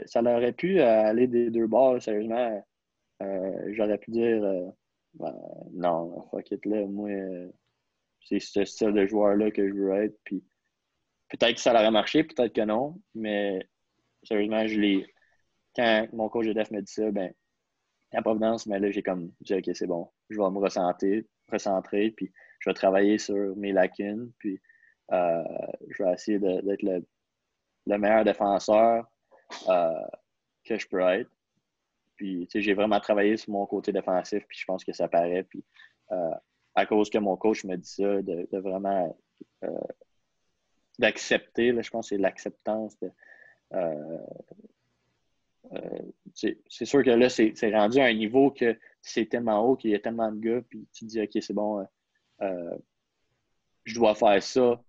ça aurait pu aller des deux bords, sérieusement. Euh, j'aurais pu dire, euh, ben, non, fuck it, là, moi, euh, c'est ce style de joueur-là que je veux être. Puis Peut-être que ça aurait marché, peut-être que non, mais sérieusement, je l'ai. Quand mon coach de def me dit ça, ben, à Providence, mais là, j'ai comme dit, OK, c'est bon, je vais me recentrer, recentrer, puis je vais travailler sur mes lacunes, puis euh, je vais essayer d'être le, meilleur défenseur euh, que je peux être. Puis, tu sais, j'ai vraiment travaillé sur mon côté défensif, puis je pense que ça paraît. Puis, euh, à cause que mon coach me dit ça, de, de vraiment d'accepter. Je pense que c'est l'acceptance euh, euh, c'est sûr que là, c'est rendu à un niveau que c'est tellement haut qu'il y a tellement de gars, puis tu te dis, OK, c'est bon, euh, je dois faire ça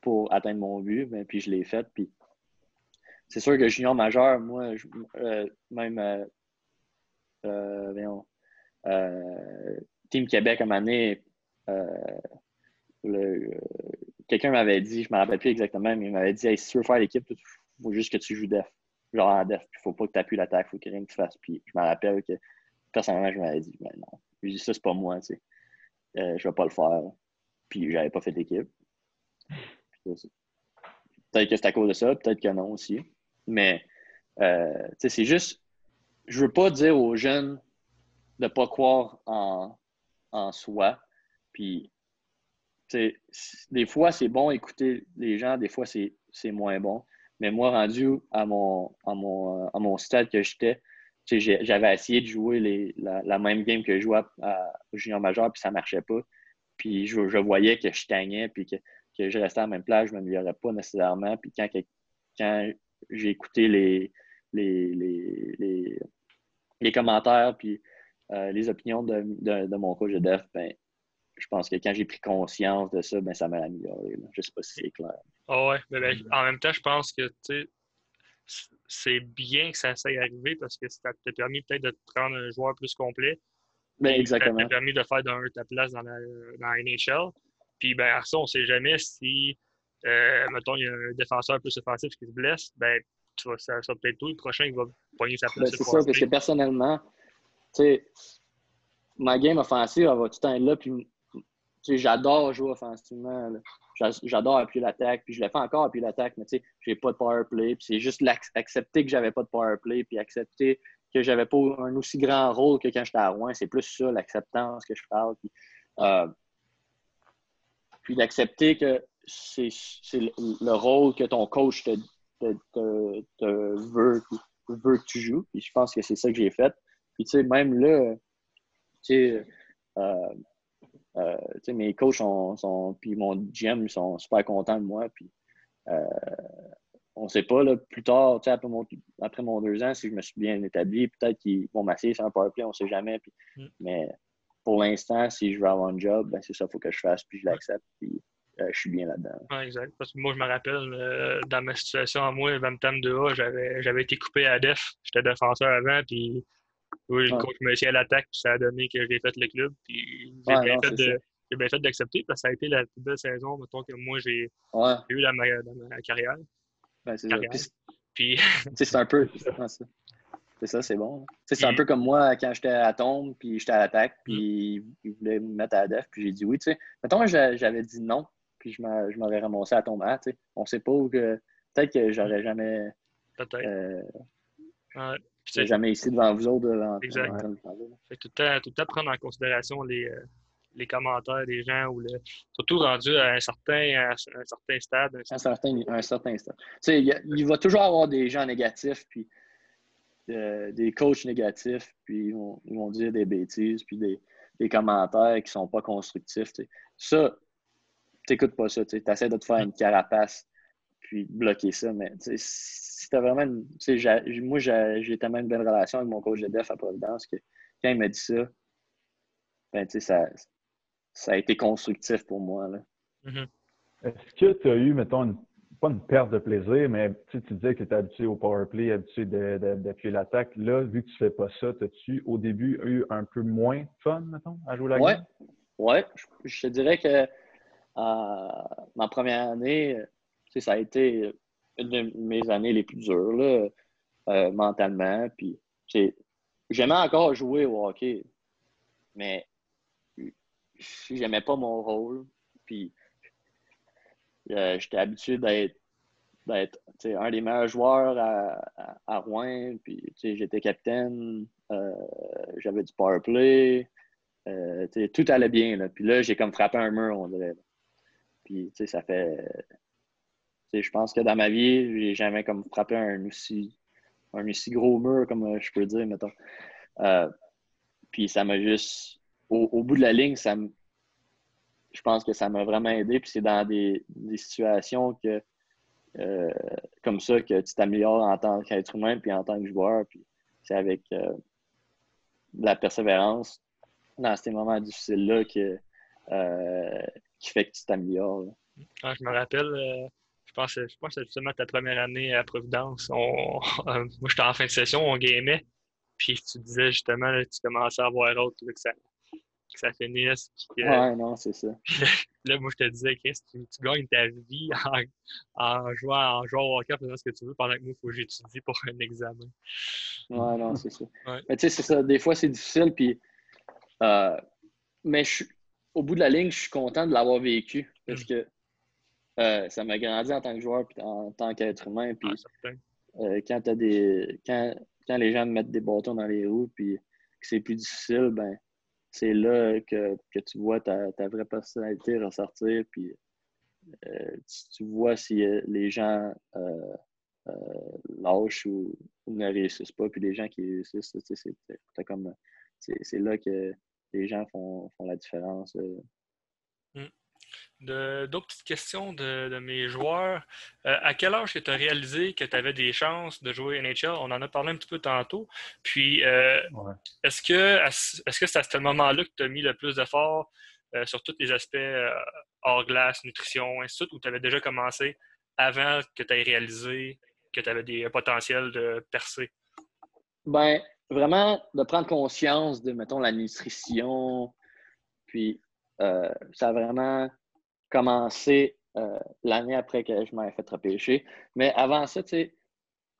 pour atteindre mon but, mais puis je l'ai fait. Puis c'est sûr que junior majeur, moi, même, Team Québec, à un moment donné, quelqu'un m'avait dit, je ne me rappelle plus exactement, mais il m'avait dit si tu veux faire l'équipe, il faut juste que tu joues def. Genre en def. Il ne faut pas que tu appuies l'attaque, il faut que rien que tu fasses. Puis je me rappelle que personnellement, je m'avais dit, mais ben non. Je dis ça, c'est pas moi, tu sais. Euh, je vais pas le faire. Puis j'avais pas fait d'équipe. Peut-être que c'est à cause de ça, peut-être que non aussi. Mais euh, c'est juste, je veux pas dire aux jeunes de pas croire en, en soi. Puis des fois, c'est bon écouter les gens, des fois, c'est moins bon. Mais moi, rendu à mon, à mon, à mon stade que j'étais, j'avais essayé de jouer la, même game que je jouais à, junior majeur, puis ça marchait pas. Puis je, voyais que je stagnais, puis que, je restais à la même place, je ne m'améliorais pas nécessairement. Puis quand, quand j'ai écouté les, les, les, commentaires, puis euh, les opinions de, de, mon coach de def, ben, je pense que quand j'ai pris conscience de ça, ben, ça m'a amélioré. Je ne sais pas si c'est clair. Ah ouais, mais ben, en même temps, je pense que c'est bien que ça s'est arrivé parce que ça t'a permis peut-être de prendre un joueur plus complet. Ben, exactement. Ça t'a permis de faire ta place dans la, dans NHL. Puis, ben, ça, on ne sait jamais si, euh, mettons, il y a un défenseur plus offensif qui se blesse, ben, tu vois, ça, ça peut-être tout le prochain qui va poigner sa place. Ben, c'est ça, parce que personnellement, tu sais, ma game offensive, elle va tout le temps être là, puis j'adore jouer offensivement. J'adore appuyer l'attaque, puis je le fais encore appuyer l'attaque, mais tu sais, j'ai pas de power play. Puis c'est juste accepter que j'avais pas de power play, puis accepter que j'avais pas un aussi grand rôle que quand j'étais à Rouen. C'est plus ça, l'acceptance que je parle. Puis, euh, puis d'accepter que c'est le, rôle que ton coach te, veut, veut que tu joues. Puis je pense que c'est ça que j'ai fait. Puis tu sais, même là, tu sais, euh, euh, mes coachs sont, sont, puis mon GM sont super contents de moi. Puis, euh, on ne sait pas, là, plus tard, après mon, après mon deux ans, si je me suis bien établi, peut-être qu'ils vont m'asseoir sur un powerplay, on ne sait jamais. Puis, mm. Mais pour l'instant, si je veux avoir un job, ben, c'est ça qu'il faut que je fasse, puis je l'accepte, puis euh, je suis bien là-dedans. exact. Parce que moi, je me rappelle, dans ma situation à moi, Tam 2A, j'avais été coupé à def. J'étais défenseur avant, puis oui, le coach m'a à l'attaque, puis ça a donné que j'ai fait le club. Puis j'ai bien, fait d'accepter, parce que ça a été la plus belle saison, mettons, que moi j'ai eu dans ma, ma carrière. Ben, c'est Puis... c'est un peu. C'est ça, c'est bon. C'est un peu comme moi quand j'étais à tombe, puis j'étais à l'attaque, puis mm. ils voulaient me mettre à la def, puis j'ai dit oui. Tu sais. Mettons, j'avais dit non, puis je m'aurais ramassé à tomber. Tu sais. On sait pas où que. Peut-être que j'aurais jamais. Peut-être. Euh, c'est jamais ici devant vous autres. Devant, exact. Fait tout, le temps, tout le temps prendre en considération les, euh, les commentaires des gens, ou le, surtout rendu à un certain, un certain stade. Un certain, un certain stade. Il, il, va toujours avoir des gens négatifs, puis euh, des coachs négatifs, puis ils vont, ils vont, dire des bêtises, puis des, des commentaires qui ne sont pas constructifs. T'sais. Ça, t'écoutes pas ça. Tu essaies de te faire une carapace, puis bloquer ça, mais c'était vraiment une, moi, j'ai tellement une belle relation avec mon coach de def à Providence que quand il m'a dit ça, ben, ça, ça a été constructif pour moi. Mm-hmm. Est-ce que tu as eu, mettons, pas une perte de plaisir, mais tu disais que tu étais habitué au power play, habitué d'appuyer l'attaque. Là, vu que tu fais pas ça, as-tu au début eu un peu moins de fun, mettons, à jouer la ouais. game? Oui, je, te dirais que euh, ma première année, ça a été une de mes années les plus dures, euh, mentalement. Puis, j'aimais encore jouer au hockey, mais j'aimais pas mon rôle. Puis, euh, j'étais habitué d'être un des meilleurs joueurs à, à, Rouen. Puis, j'étais capitaine, euh, j'avais du power play. tout allait bien. Là. Puis là, j'ai comme frappé un mur, on dirait. Puis, ça fait je pense que dans ma vie, j'ai jamais comme frappé un aussi, un aussi gros mur, comme euh, je peux dire, mettons. Euh, puis ça m'a juste. Au, bout de la ligne, ça je pense que ça m'a vraiment aidé. Puis c'est dans des, situations que, euh, comme ça que tu t'améliores en tant qu'être humain puis en tant que joueur. Puis c'est avec la persévérance dans ces moments difficiles-là que, qui fait que tu t'améliores. je me rappelle, pense, je pense que c'est justement ta première année à Providence. On, moi, j'étais en fin de session, on gamait. Puis tu disais justement, tu commençais à avoir autre que ça, que ça finisse. ouais, non, c'est ça. là, moi, je te disais, Chris, tu, tu gagnes ta vie en, en, jouant, en jouant au hockey, en faisant ce que tu veux, pendant que moi, il faut que j'étudie pour un examen. Ouais, non, c'est ça. Mais tu sais, c'est ça. Des fois, c'est difficile. Puis, euh, mais je, au bout de la ligne, je suis content de l'avoir vécu parce mm. que euh, ça m'a grandi en tant que joueur et en tant qu'être humain. Puis, euh, quand, as des, quand, quand les gens me mettent des bâtons dans les roues puis que c'est plus difficile, ben c'est là que, tu vois ta, vraie personnalité ressortir, puis euh, tu, vois si les gens lâchent ou, ne réussissent pas, puis les gens qui réussissent, c'est comme c'est là que les gens font, font la différence. Mmh. D'autres petites questions de, mes joueurs. Euh, à quel âge tu as réalisé que tu avais des chances de jouer NHL? On en a parlé un petit peu tantôt. Puis, euh, est-ce que est-ce que c'est à ce moment-là que tu as mis le plus d'efforts euh, sur tous les aspects hors glace, nutrition, ainsi de suite, ou tu avais déjà commencé avant que tu aies réalisé que tu avais des potentiels de percer? Ben, vraiment, de prendre conscience de, mettons, la nutrition, puis ça a vraiment commencé euh, l'année après que je m'avais fait repêcher. Mais avant ça,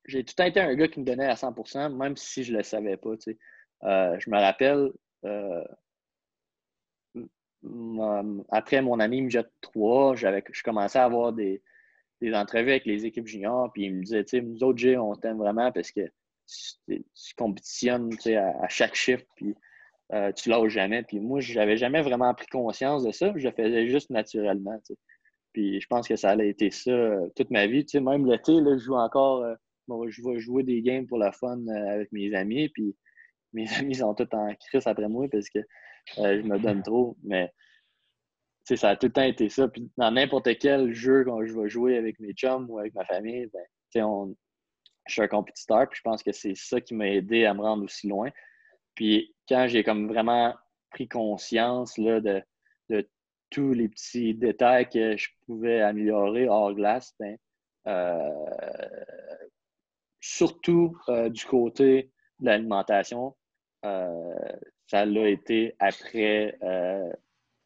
j'ai tout été un gars qui me donnait à 100% même si je ne le savais pas. Euh, je me rappelle, euh, après mon année MJET 3, je commençais à avoir des, des, entrevues avec les équipes juniors, puis ils me disaient, nous autres, G, on t'aime vraiment parce que tu, compétitionnes tu sais, à, chaque chiffre, euh, tu lâches jamais. Puis moi, je n'avais jamais vraiment pris conscience de ça. Je le faisais juste naturellement. Puis je pense que ça a été ça euh, toute ma vie. même l'été, je joue encore. Euh, je vais jouer des games pour la fun avec mes amis. Puis mes amis sont tous en crise après moi parce que je me donne trop. Mais ça a tout le temps été ça. Puis dans n'importe quel jeu quand je vais jouer avec mes chums ou avec ma famille, ben, on, je suis un compétiteur. Puis je pense que c'est ça qui m'a aidé à me rendre aussi loin. Puis quand j'ai comme vraiment pris conscience là, de, tous les petits détails que je pouvais améliorer hors glace, ben, euh, surtout euh, du côté de l'alimentation, euh, ça l'a été après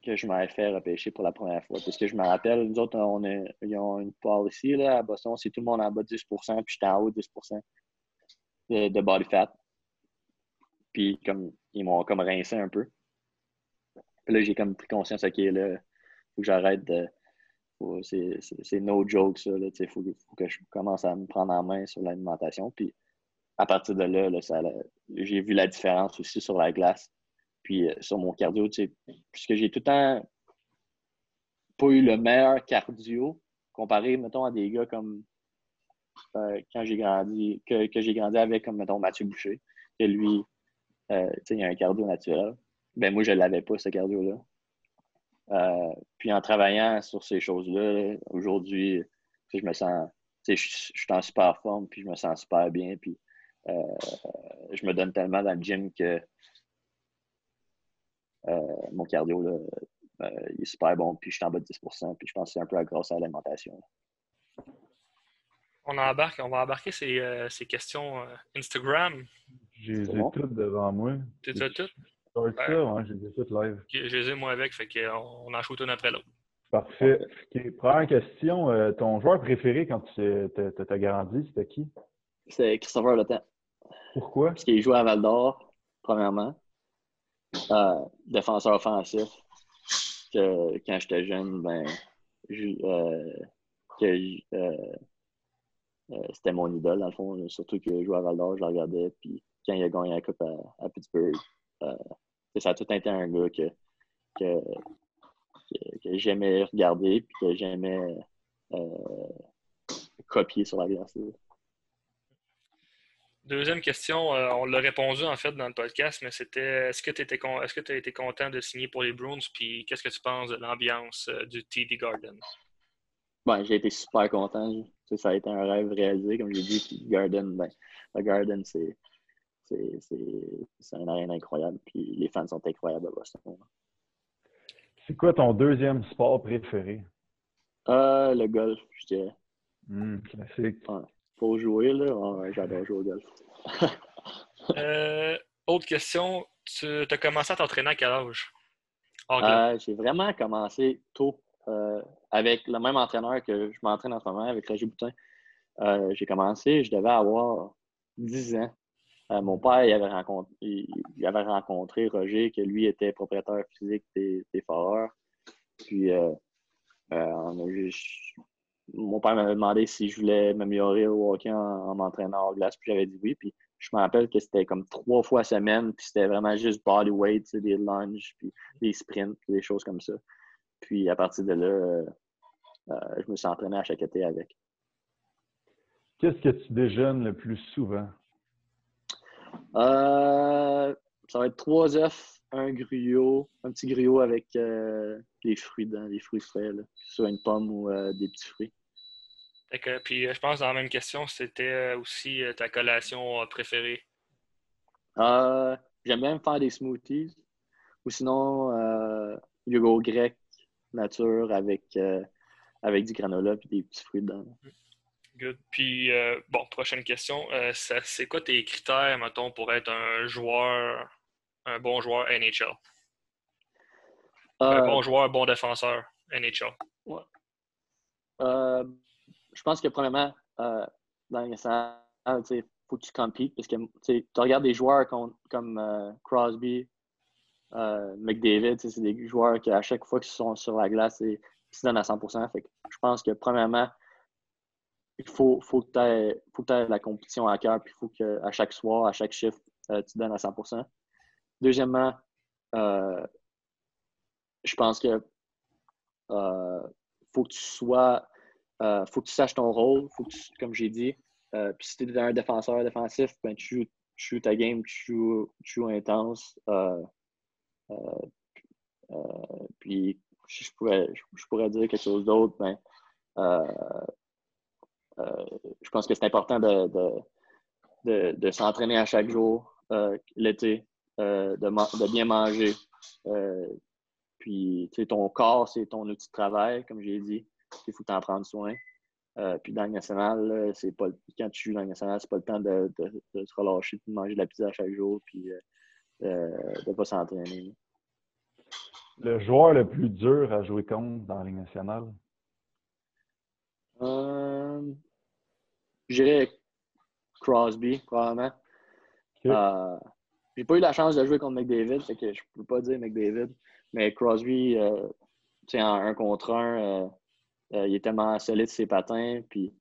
que je m'avais fait repêcher pour la première fois. Parce que je me rappelle, nous autres, on a, ils ont une ici là, à Boston, c'est tout le monde en bas de 10% puis j'étais en haut de 10 de body fat. Puis comme ils m'ont comme rincé un peu. Là, j'ai comme pris conscience, OK, là, faut que j'arrête de. C'est no joke, ça. Il faut, faut, que je commence à me prendre en main sur l'alimentation. Puis à partir de là, j'ai vu la différence aussi sur la glace. Puis euh, sur mon cardio, puisque j'ai tout le temps pas eu le meilleur cardio comparé, mettons, à des gars comme euh, quand j'ai grandi, que, que j'ai grandi avec, comme mettons Mathieu Boucher, que lui, euh, il y a un cardio naturel. Ben moi, je ne l'avais pas, ce cardio-là. Euh, puis en travaillant sur ces choses-là, aujourd'hui, je me sens, suis en super forme, puis je me sens super bien, puis euh, je me donne tellement dans le gym que mon cardio, là, il est super bon, puis je suis en bas de 10% puis je pense que c'est un peu grâce à l'alimentation. On embarque, on va embarquer ces questions Instagram. J'ai les ai toutes devant moi. Tu as toutes? Ouais. ça, ouais, j'ai les ai toutes live. Je les ai moi avec, fait qu'on en shoot une après l'autre. Parfait. Première question, euh, ton joueur préféré quand tu t'as grandi, c'était qui? C'est Christopher Le Pourquoi? Parce qu'il joue à Val d'Or, premièrement. Euh, défenseur offensif. Que, quand j'étais jeune, ben, euh, c'était mon idole, dans le fond. Surtout que je jouais à Val d'Or, je le regardais. Puis quand il a gagné la Coupe à, Pittsburgh. Euh, ça a tout été un gars que, que, j'aimais regarder et que j'aimais euh, copier sur la glace. Deuxième question, euh, on l'a répondu en fait dans le podcast, mais c'était est-ce que tu est-ce que tu as été content de signer pour les Bruins puis qu'est-ce que tu penses de l'ambiance du TD Garden? Ben, j'ai été super content. Ça a été un rêve réalisé, comme j'ai dit. Garden, ben, le Garden, c'est c'est un arène incroyable. Puis les fans sont incroyables à Boston. C'est quoi ton deuxième sport préféré? Euh, le golf, je dirais. Hum, classique. Pour jouer, là, j'adore jouer au golf. Euh, autre question, tu as commencé à t'entraîner à quel âge? Euh, j'ai vraiment commencé tôt. avec le même entraîneur que je m'entraîne en ce moment, avec Roger Boutin. j'ai commencé, je devais avoir 10 ans. Euh, mon père, il avait, rencontré, avait rencontré Roger, que lui était propriétaire physique des, foreurs. Puis, euh, euh, mon père m'avait demandé si je voulais m'améliorer au hockey en, m'entraînant en glace. Puis, j'avais dit oui. Puis, je me rappelle que c'était comme trois fois semaine. Puis, c'était vraiment juste body weight, des lunges, puis des sprints, des choses comme ça. Puis, à partir de là, je me suis entraîné à chaque été avec. Qu'est-ce que tu déjeunes le plus souvent? Euh, ça va être trois œufs, un griot, un petit griot avec euh, des fruits dedans, des fruits frais, soit une pomme ou euh, des petits fruits. puis je pense dans la même question, c'était aussi ta collation préférée. J'aime bien faire des smoothies. Ou sinon, yogourt grec nature avec, avec du granola et des petits fruits dedans. Good. Puis, euh, bon, prochaine question. Euh, c'est quoi tes critères, mettons, pour être un joueur, un bon joueur NHL? Un euh, bon joueur, bon défenseur NHL. Ouais. je pense que, premièrement, dans les il faut que tu compites parce que tu regardes des joueurs comme, Crosby, McDavid, c'est des joueurs qui, à chaque fois qu'ils sont sur la glace, ils se donnent à 100% fait Je pense que, premièrement, il faut, faut que tu aies, la compétition à cœur, puis il faut qu'à chaque soir, à chaque chiffre, euh, tu donnes à 100% Deuxièmement, euh, je pense que euh, faut que tu sois, faut que tu saches ton rôle, faut que comme j'ai dit, puis si tu es un défenseur défensif, ben, tu, joues, ta game, tu joues, intense. puis je pourrais, je pourrais dire quelque chose d'autre, ben, euh, je pense que c'est important de, de, s'entraîner à chaque jour euh, l'été, euh, de, bien manger. puis, ton corps, c'est ton outil de travail, comme j'ai dit. Il faut t'en prendre soin. puis dans le national, c'est pas quand tu joues dans le national, c'est pas le temps de, de, se relâcher, de manger de la pizza chaque jour, puis de ne pas s'entraîner. Le joueur le plus dur à jouer contre dans la Ligue nationale? Dirais Crosby, probablement. Euh, j'ai pas eu la chance de jouer contre McDavid, fait que je peux pas dire McDavid. Mais Crosby, euh, en un contre un, euh, il est tellement solide ses patins. Puis,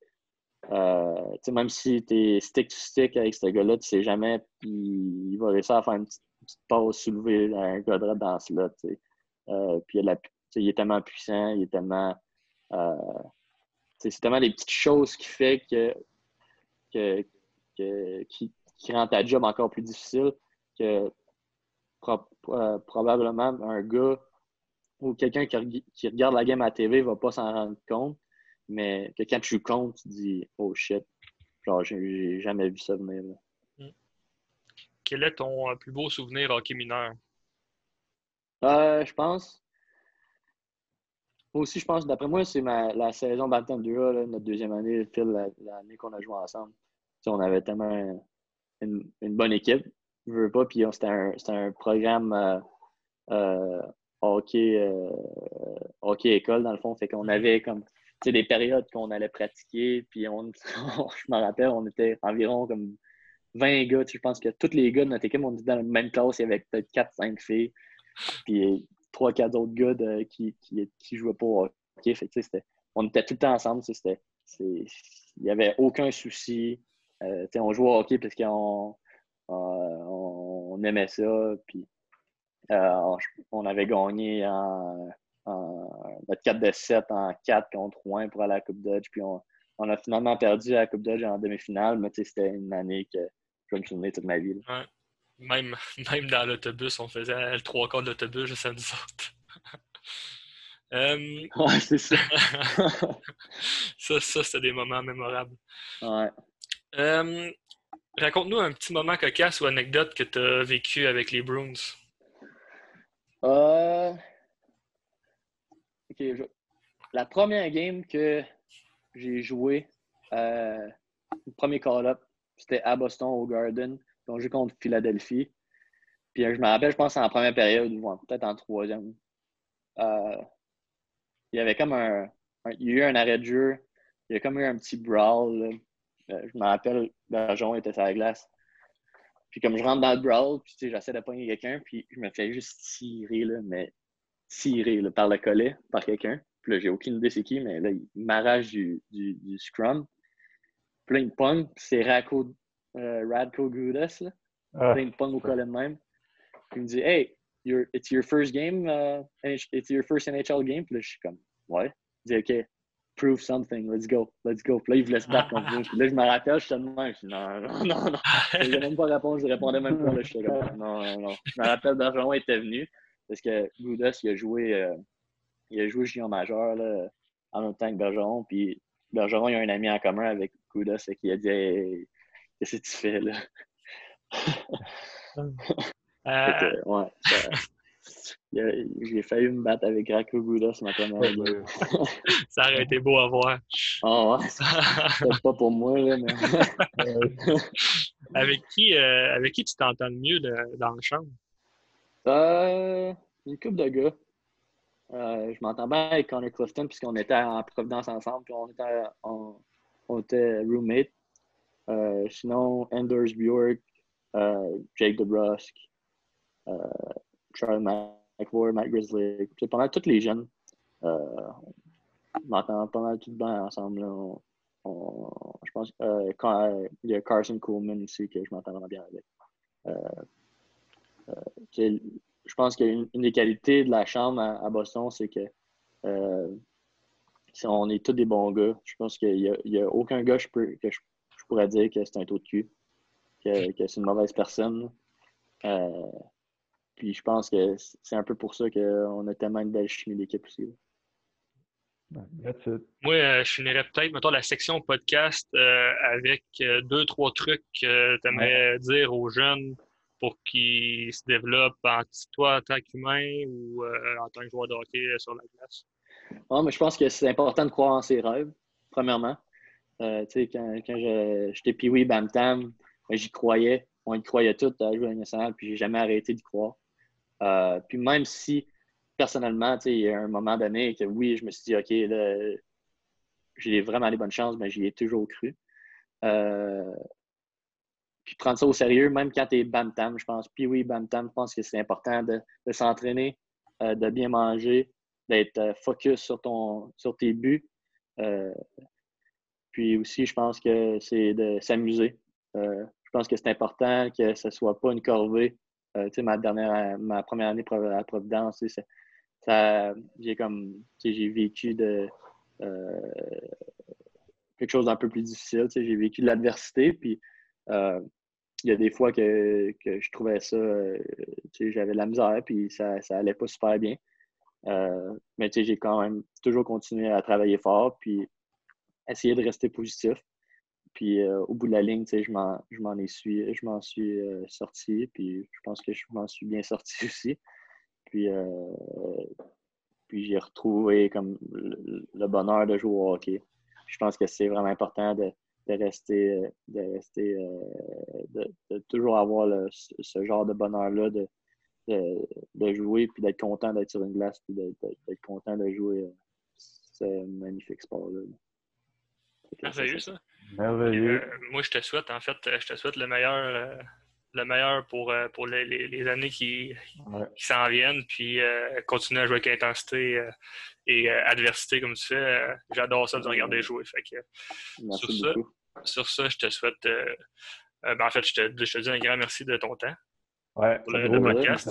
même si tu es stick to stick avec ce gars-là, tu sais jamais, puis il va réussir à faire une petite, pause soulevée un gars dans ce lot. puis il, est tellement puissant, il est tellement. c'est tellement des petites choses qui fait que qui, rend ta job encore plus difficile que euh, probablement un gars ou quelqu'un qui, regarde la game à la TV va pas s'en rendre compte, mais que quand tu comptes, tu dis Oh shit, genre j'ai jamais vu ça venir. Quel est ton euh, plus beau souvenir hockey mineur? Euh, je pense. aussi, je pense, d'après moi, c'est la saison Bantam 2 notre deuxième année, l'année qu'on a joué ensemble on avait tellement une, bonne équipe. Je veux pas, puis c'était un, programme euh, euh, hockey, euh, hockey école, dans le fond. Fait qu'on avait comme des périodes qu'on allait pratiquer, puis on, je me rappelle, on était environ comme 20 gars. Je pense que tous les gars de notre équipe, on était dans la même classe, il y avait peut-être 4-5 filles, puis 3-4 autres gars qui, qui, qui, jouaient pas au hockey. On était tout le temps ensemble. Il n'y avait aucun souci. Euh, on jouait au hockey parce qu'on on, aimait ça. Puis, euh, on, avait gagné en, notre 4 de 7 en 4 contre 1 pour aller à la Coupe Dodge. Puis on, a finalement perdu à la Coupe Dodge en demi-finale, mais c'était une année que je vais me souvenir toute ma vie. Même, même dans l'autobus, on faisait le trois quarts de l'autobus juste à nous autres. Euh, ouais, c'est ça. ça, ça c'était des moments mémorables. Ouais. Euh, raconte-nous un petit moment cocasse ou anecdote que tu as vécu avec les Bruins. Euh... La première game que j'ai joué, euh, le premier call-up, c'était à Boston, au Garden. Ils ont joué contre Philadelphie. Puis euh, je me rappelle, je pense, en première période, ou peut-être en troisième. Euh, il y avait comme un, Il y a eu un arrêt de jeu. Il y a comme eu un petit brawl. Je me rappelle, Bergeron était sur la glace. Puis comme je rentre dans le brawl, puis j'essaie de pogner quelqu'un, puis je me fais juste tirer, là, mais tirer par le collet par quelqu'un. Puis là, j'ai aucune idée c'est qui, mais là, il m'arrache du, du, du, scrum. Puis là, il me pogne, c'est Radko, euh, Radko Gudas, là. Ah. Puis là, il me pogne au collet de même. Puis il me dit Hey, it's your first game, uh, it's your first NHL game. Puis là, je suis comme Ouais. Il dit OK, prove something, let's go, let's go. Puis là, il me laisse battre contre. Puis là, je me rappelle, je suis de même. Je non, non, non, non. Je n'ai même pas répondu, je répondais même pas. Là, je suis comme non, non, non. Je me rappelle, Bergeron était venu parce que Goudas, il a joué, euh, il a joué junior majeur là, en même temps que Bergeron. Puis Bergeron, il a un ami en commun avec Goudas qui a dit hey, Qu'est-ce que tu fais là? Euh... ouais, J'ai failli me battre avec Rako Gouda ce matin. ça aurait été beau à voir. Ah ouais? C'est pas pour moi, là, mais. avec, qui, euh, avec qui tu t'entends mieux dans la chambre? Euh, une couple de gars. Euh, je m'entends bien avec Connor Clifton puisqu'on était en Providence ensemble, puis on était, on, on était roommates. Euh, sinon, Anders Bjork, euh, Jake DeBrusque, Charles McVoy, Matt Grizzly. Pas tous les jeunes. on m'entend pas mal tout bien ensemble. je pense qu'il y a Carson Coleman ici que je m'entends vraiment bien avec. je pense qu'une une des qualités de la chambre à, Boston, c'est que on est tous des bons gars. Je pense qu'il n'y a, aucun gars que je pourrais dire que c'est un taux de cul, que, c'est une mauvaise personne. Euh, puis je pense que c'est un peu pour ça qu'on a tellement une belle chimie d'équipe aussi. Moi, euh, je finirais peut-être, mettons, la section podcast euh, avec deux, trois trucs que tu aimerais dire aux jeunes pour qu'ils se développent en toi en tant qu'humain ou en tant que joueur de hockey sur la glace? Ah, mais je pense que c'est important de croire en ses rêves, premièrement. Euh, quand, quand j'étais Pee-Wee Bam Tam, ben, j'y croyais. On y croyait tout à jouer à nationale, puis j'ai jamais arrêté d'y croire. Euh, puis même si, personnellement, il y a un moment donné que oui, je me suis dit, OK, j'ai vraiment des bonnes chances, mais j'y ai toujours cru. Euh, puis prendre ça au sérieux, même quand tu es Bam Tam, je pense. Puis oui, Bam Tam, je pense que c'est important de, s'entraîner, de bien manger, d'être focus sur, ton, sur tes buts. Puis aussi, je pense que c'est de s'amuser. Euh, je pense que c'est important que ce ne soit pas une corvée. Euh, ma dernière, ma première année à Providence, ça, j'ai comme, j'ai vécu de euh, quelque chose d'un peu plus difficile. J'ai vécu de l'adversité, puis il y a des fois que, je trouvais ça, j'avais de la misère, puis ça, ça allait pas super bien. mais j'ai quand même toujours continué à travailler fort, puis essayer de rester positif. Puis euh, au bout de la ligne, je m'en, je m'en suis, je m'en suis euh, sorti. Puis je pense que je m'en suis bien sorti aussi. Puis, euh, puis j'ai retrouvé comme le, bonheur de jouer au hockey. Je pense que c'est vraiment important de, de rester, de rester, de, toujours avoir ce genre de bonheur-là de, de, jouer, puis d'être content d'être sur une glace, puis d'être content de jouer ce magnifique sport-là. Merveilleux, ça? Euh, moi, je te souhaite, en fait, je te souhaite le meilleur, euh, le meilleur pour, euh, pour les, les, années qui, qui s'en viennent, puis continuer à jouer avec intensité et adversité comme tu fais. J'adore ça de regarder jouer. Fait que, sur, ça, sur ça, je te souhaite. Ben, en fait, je te, je te dis un grand merci de ton temps ouais, pour le, podcast.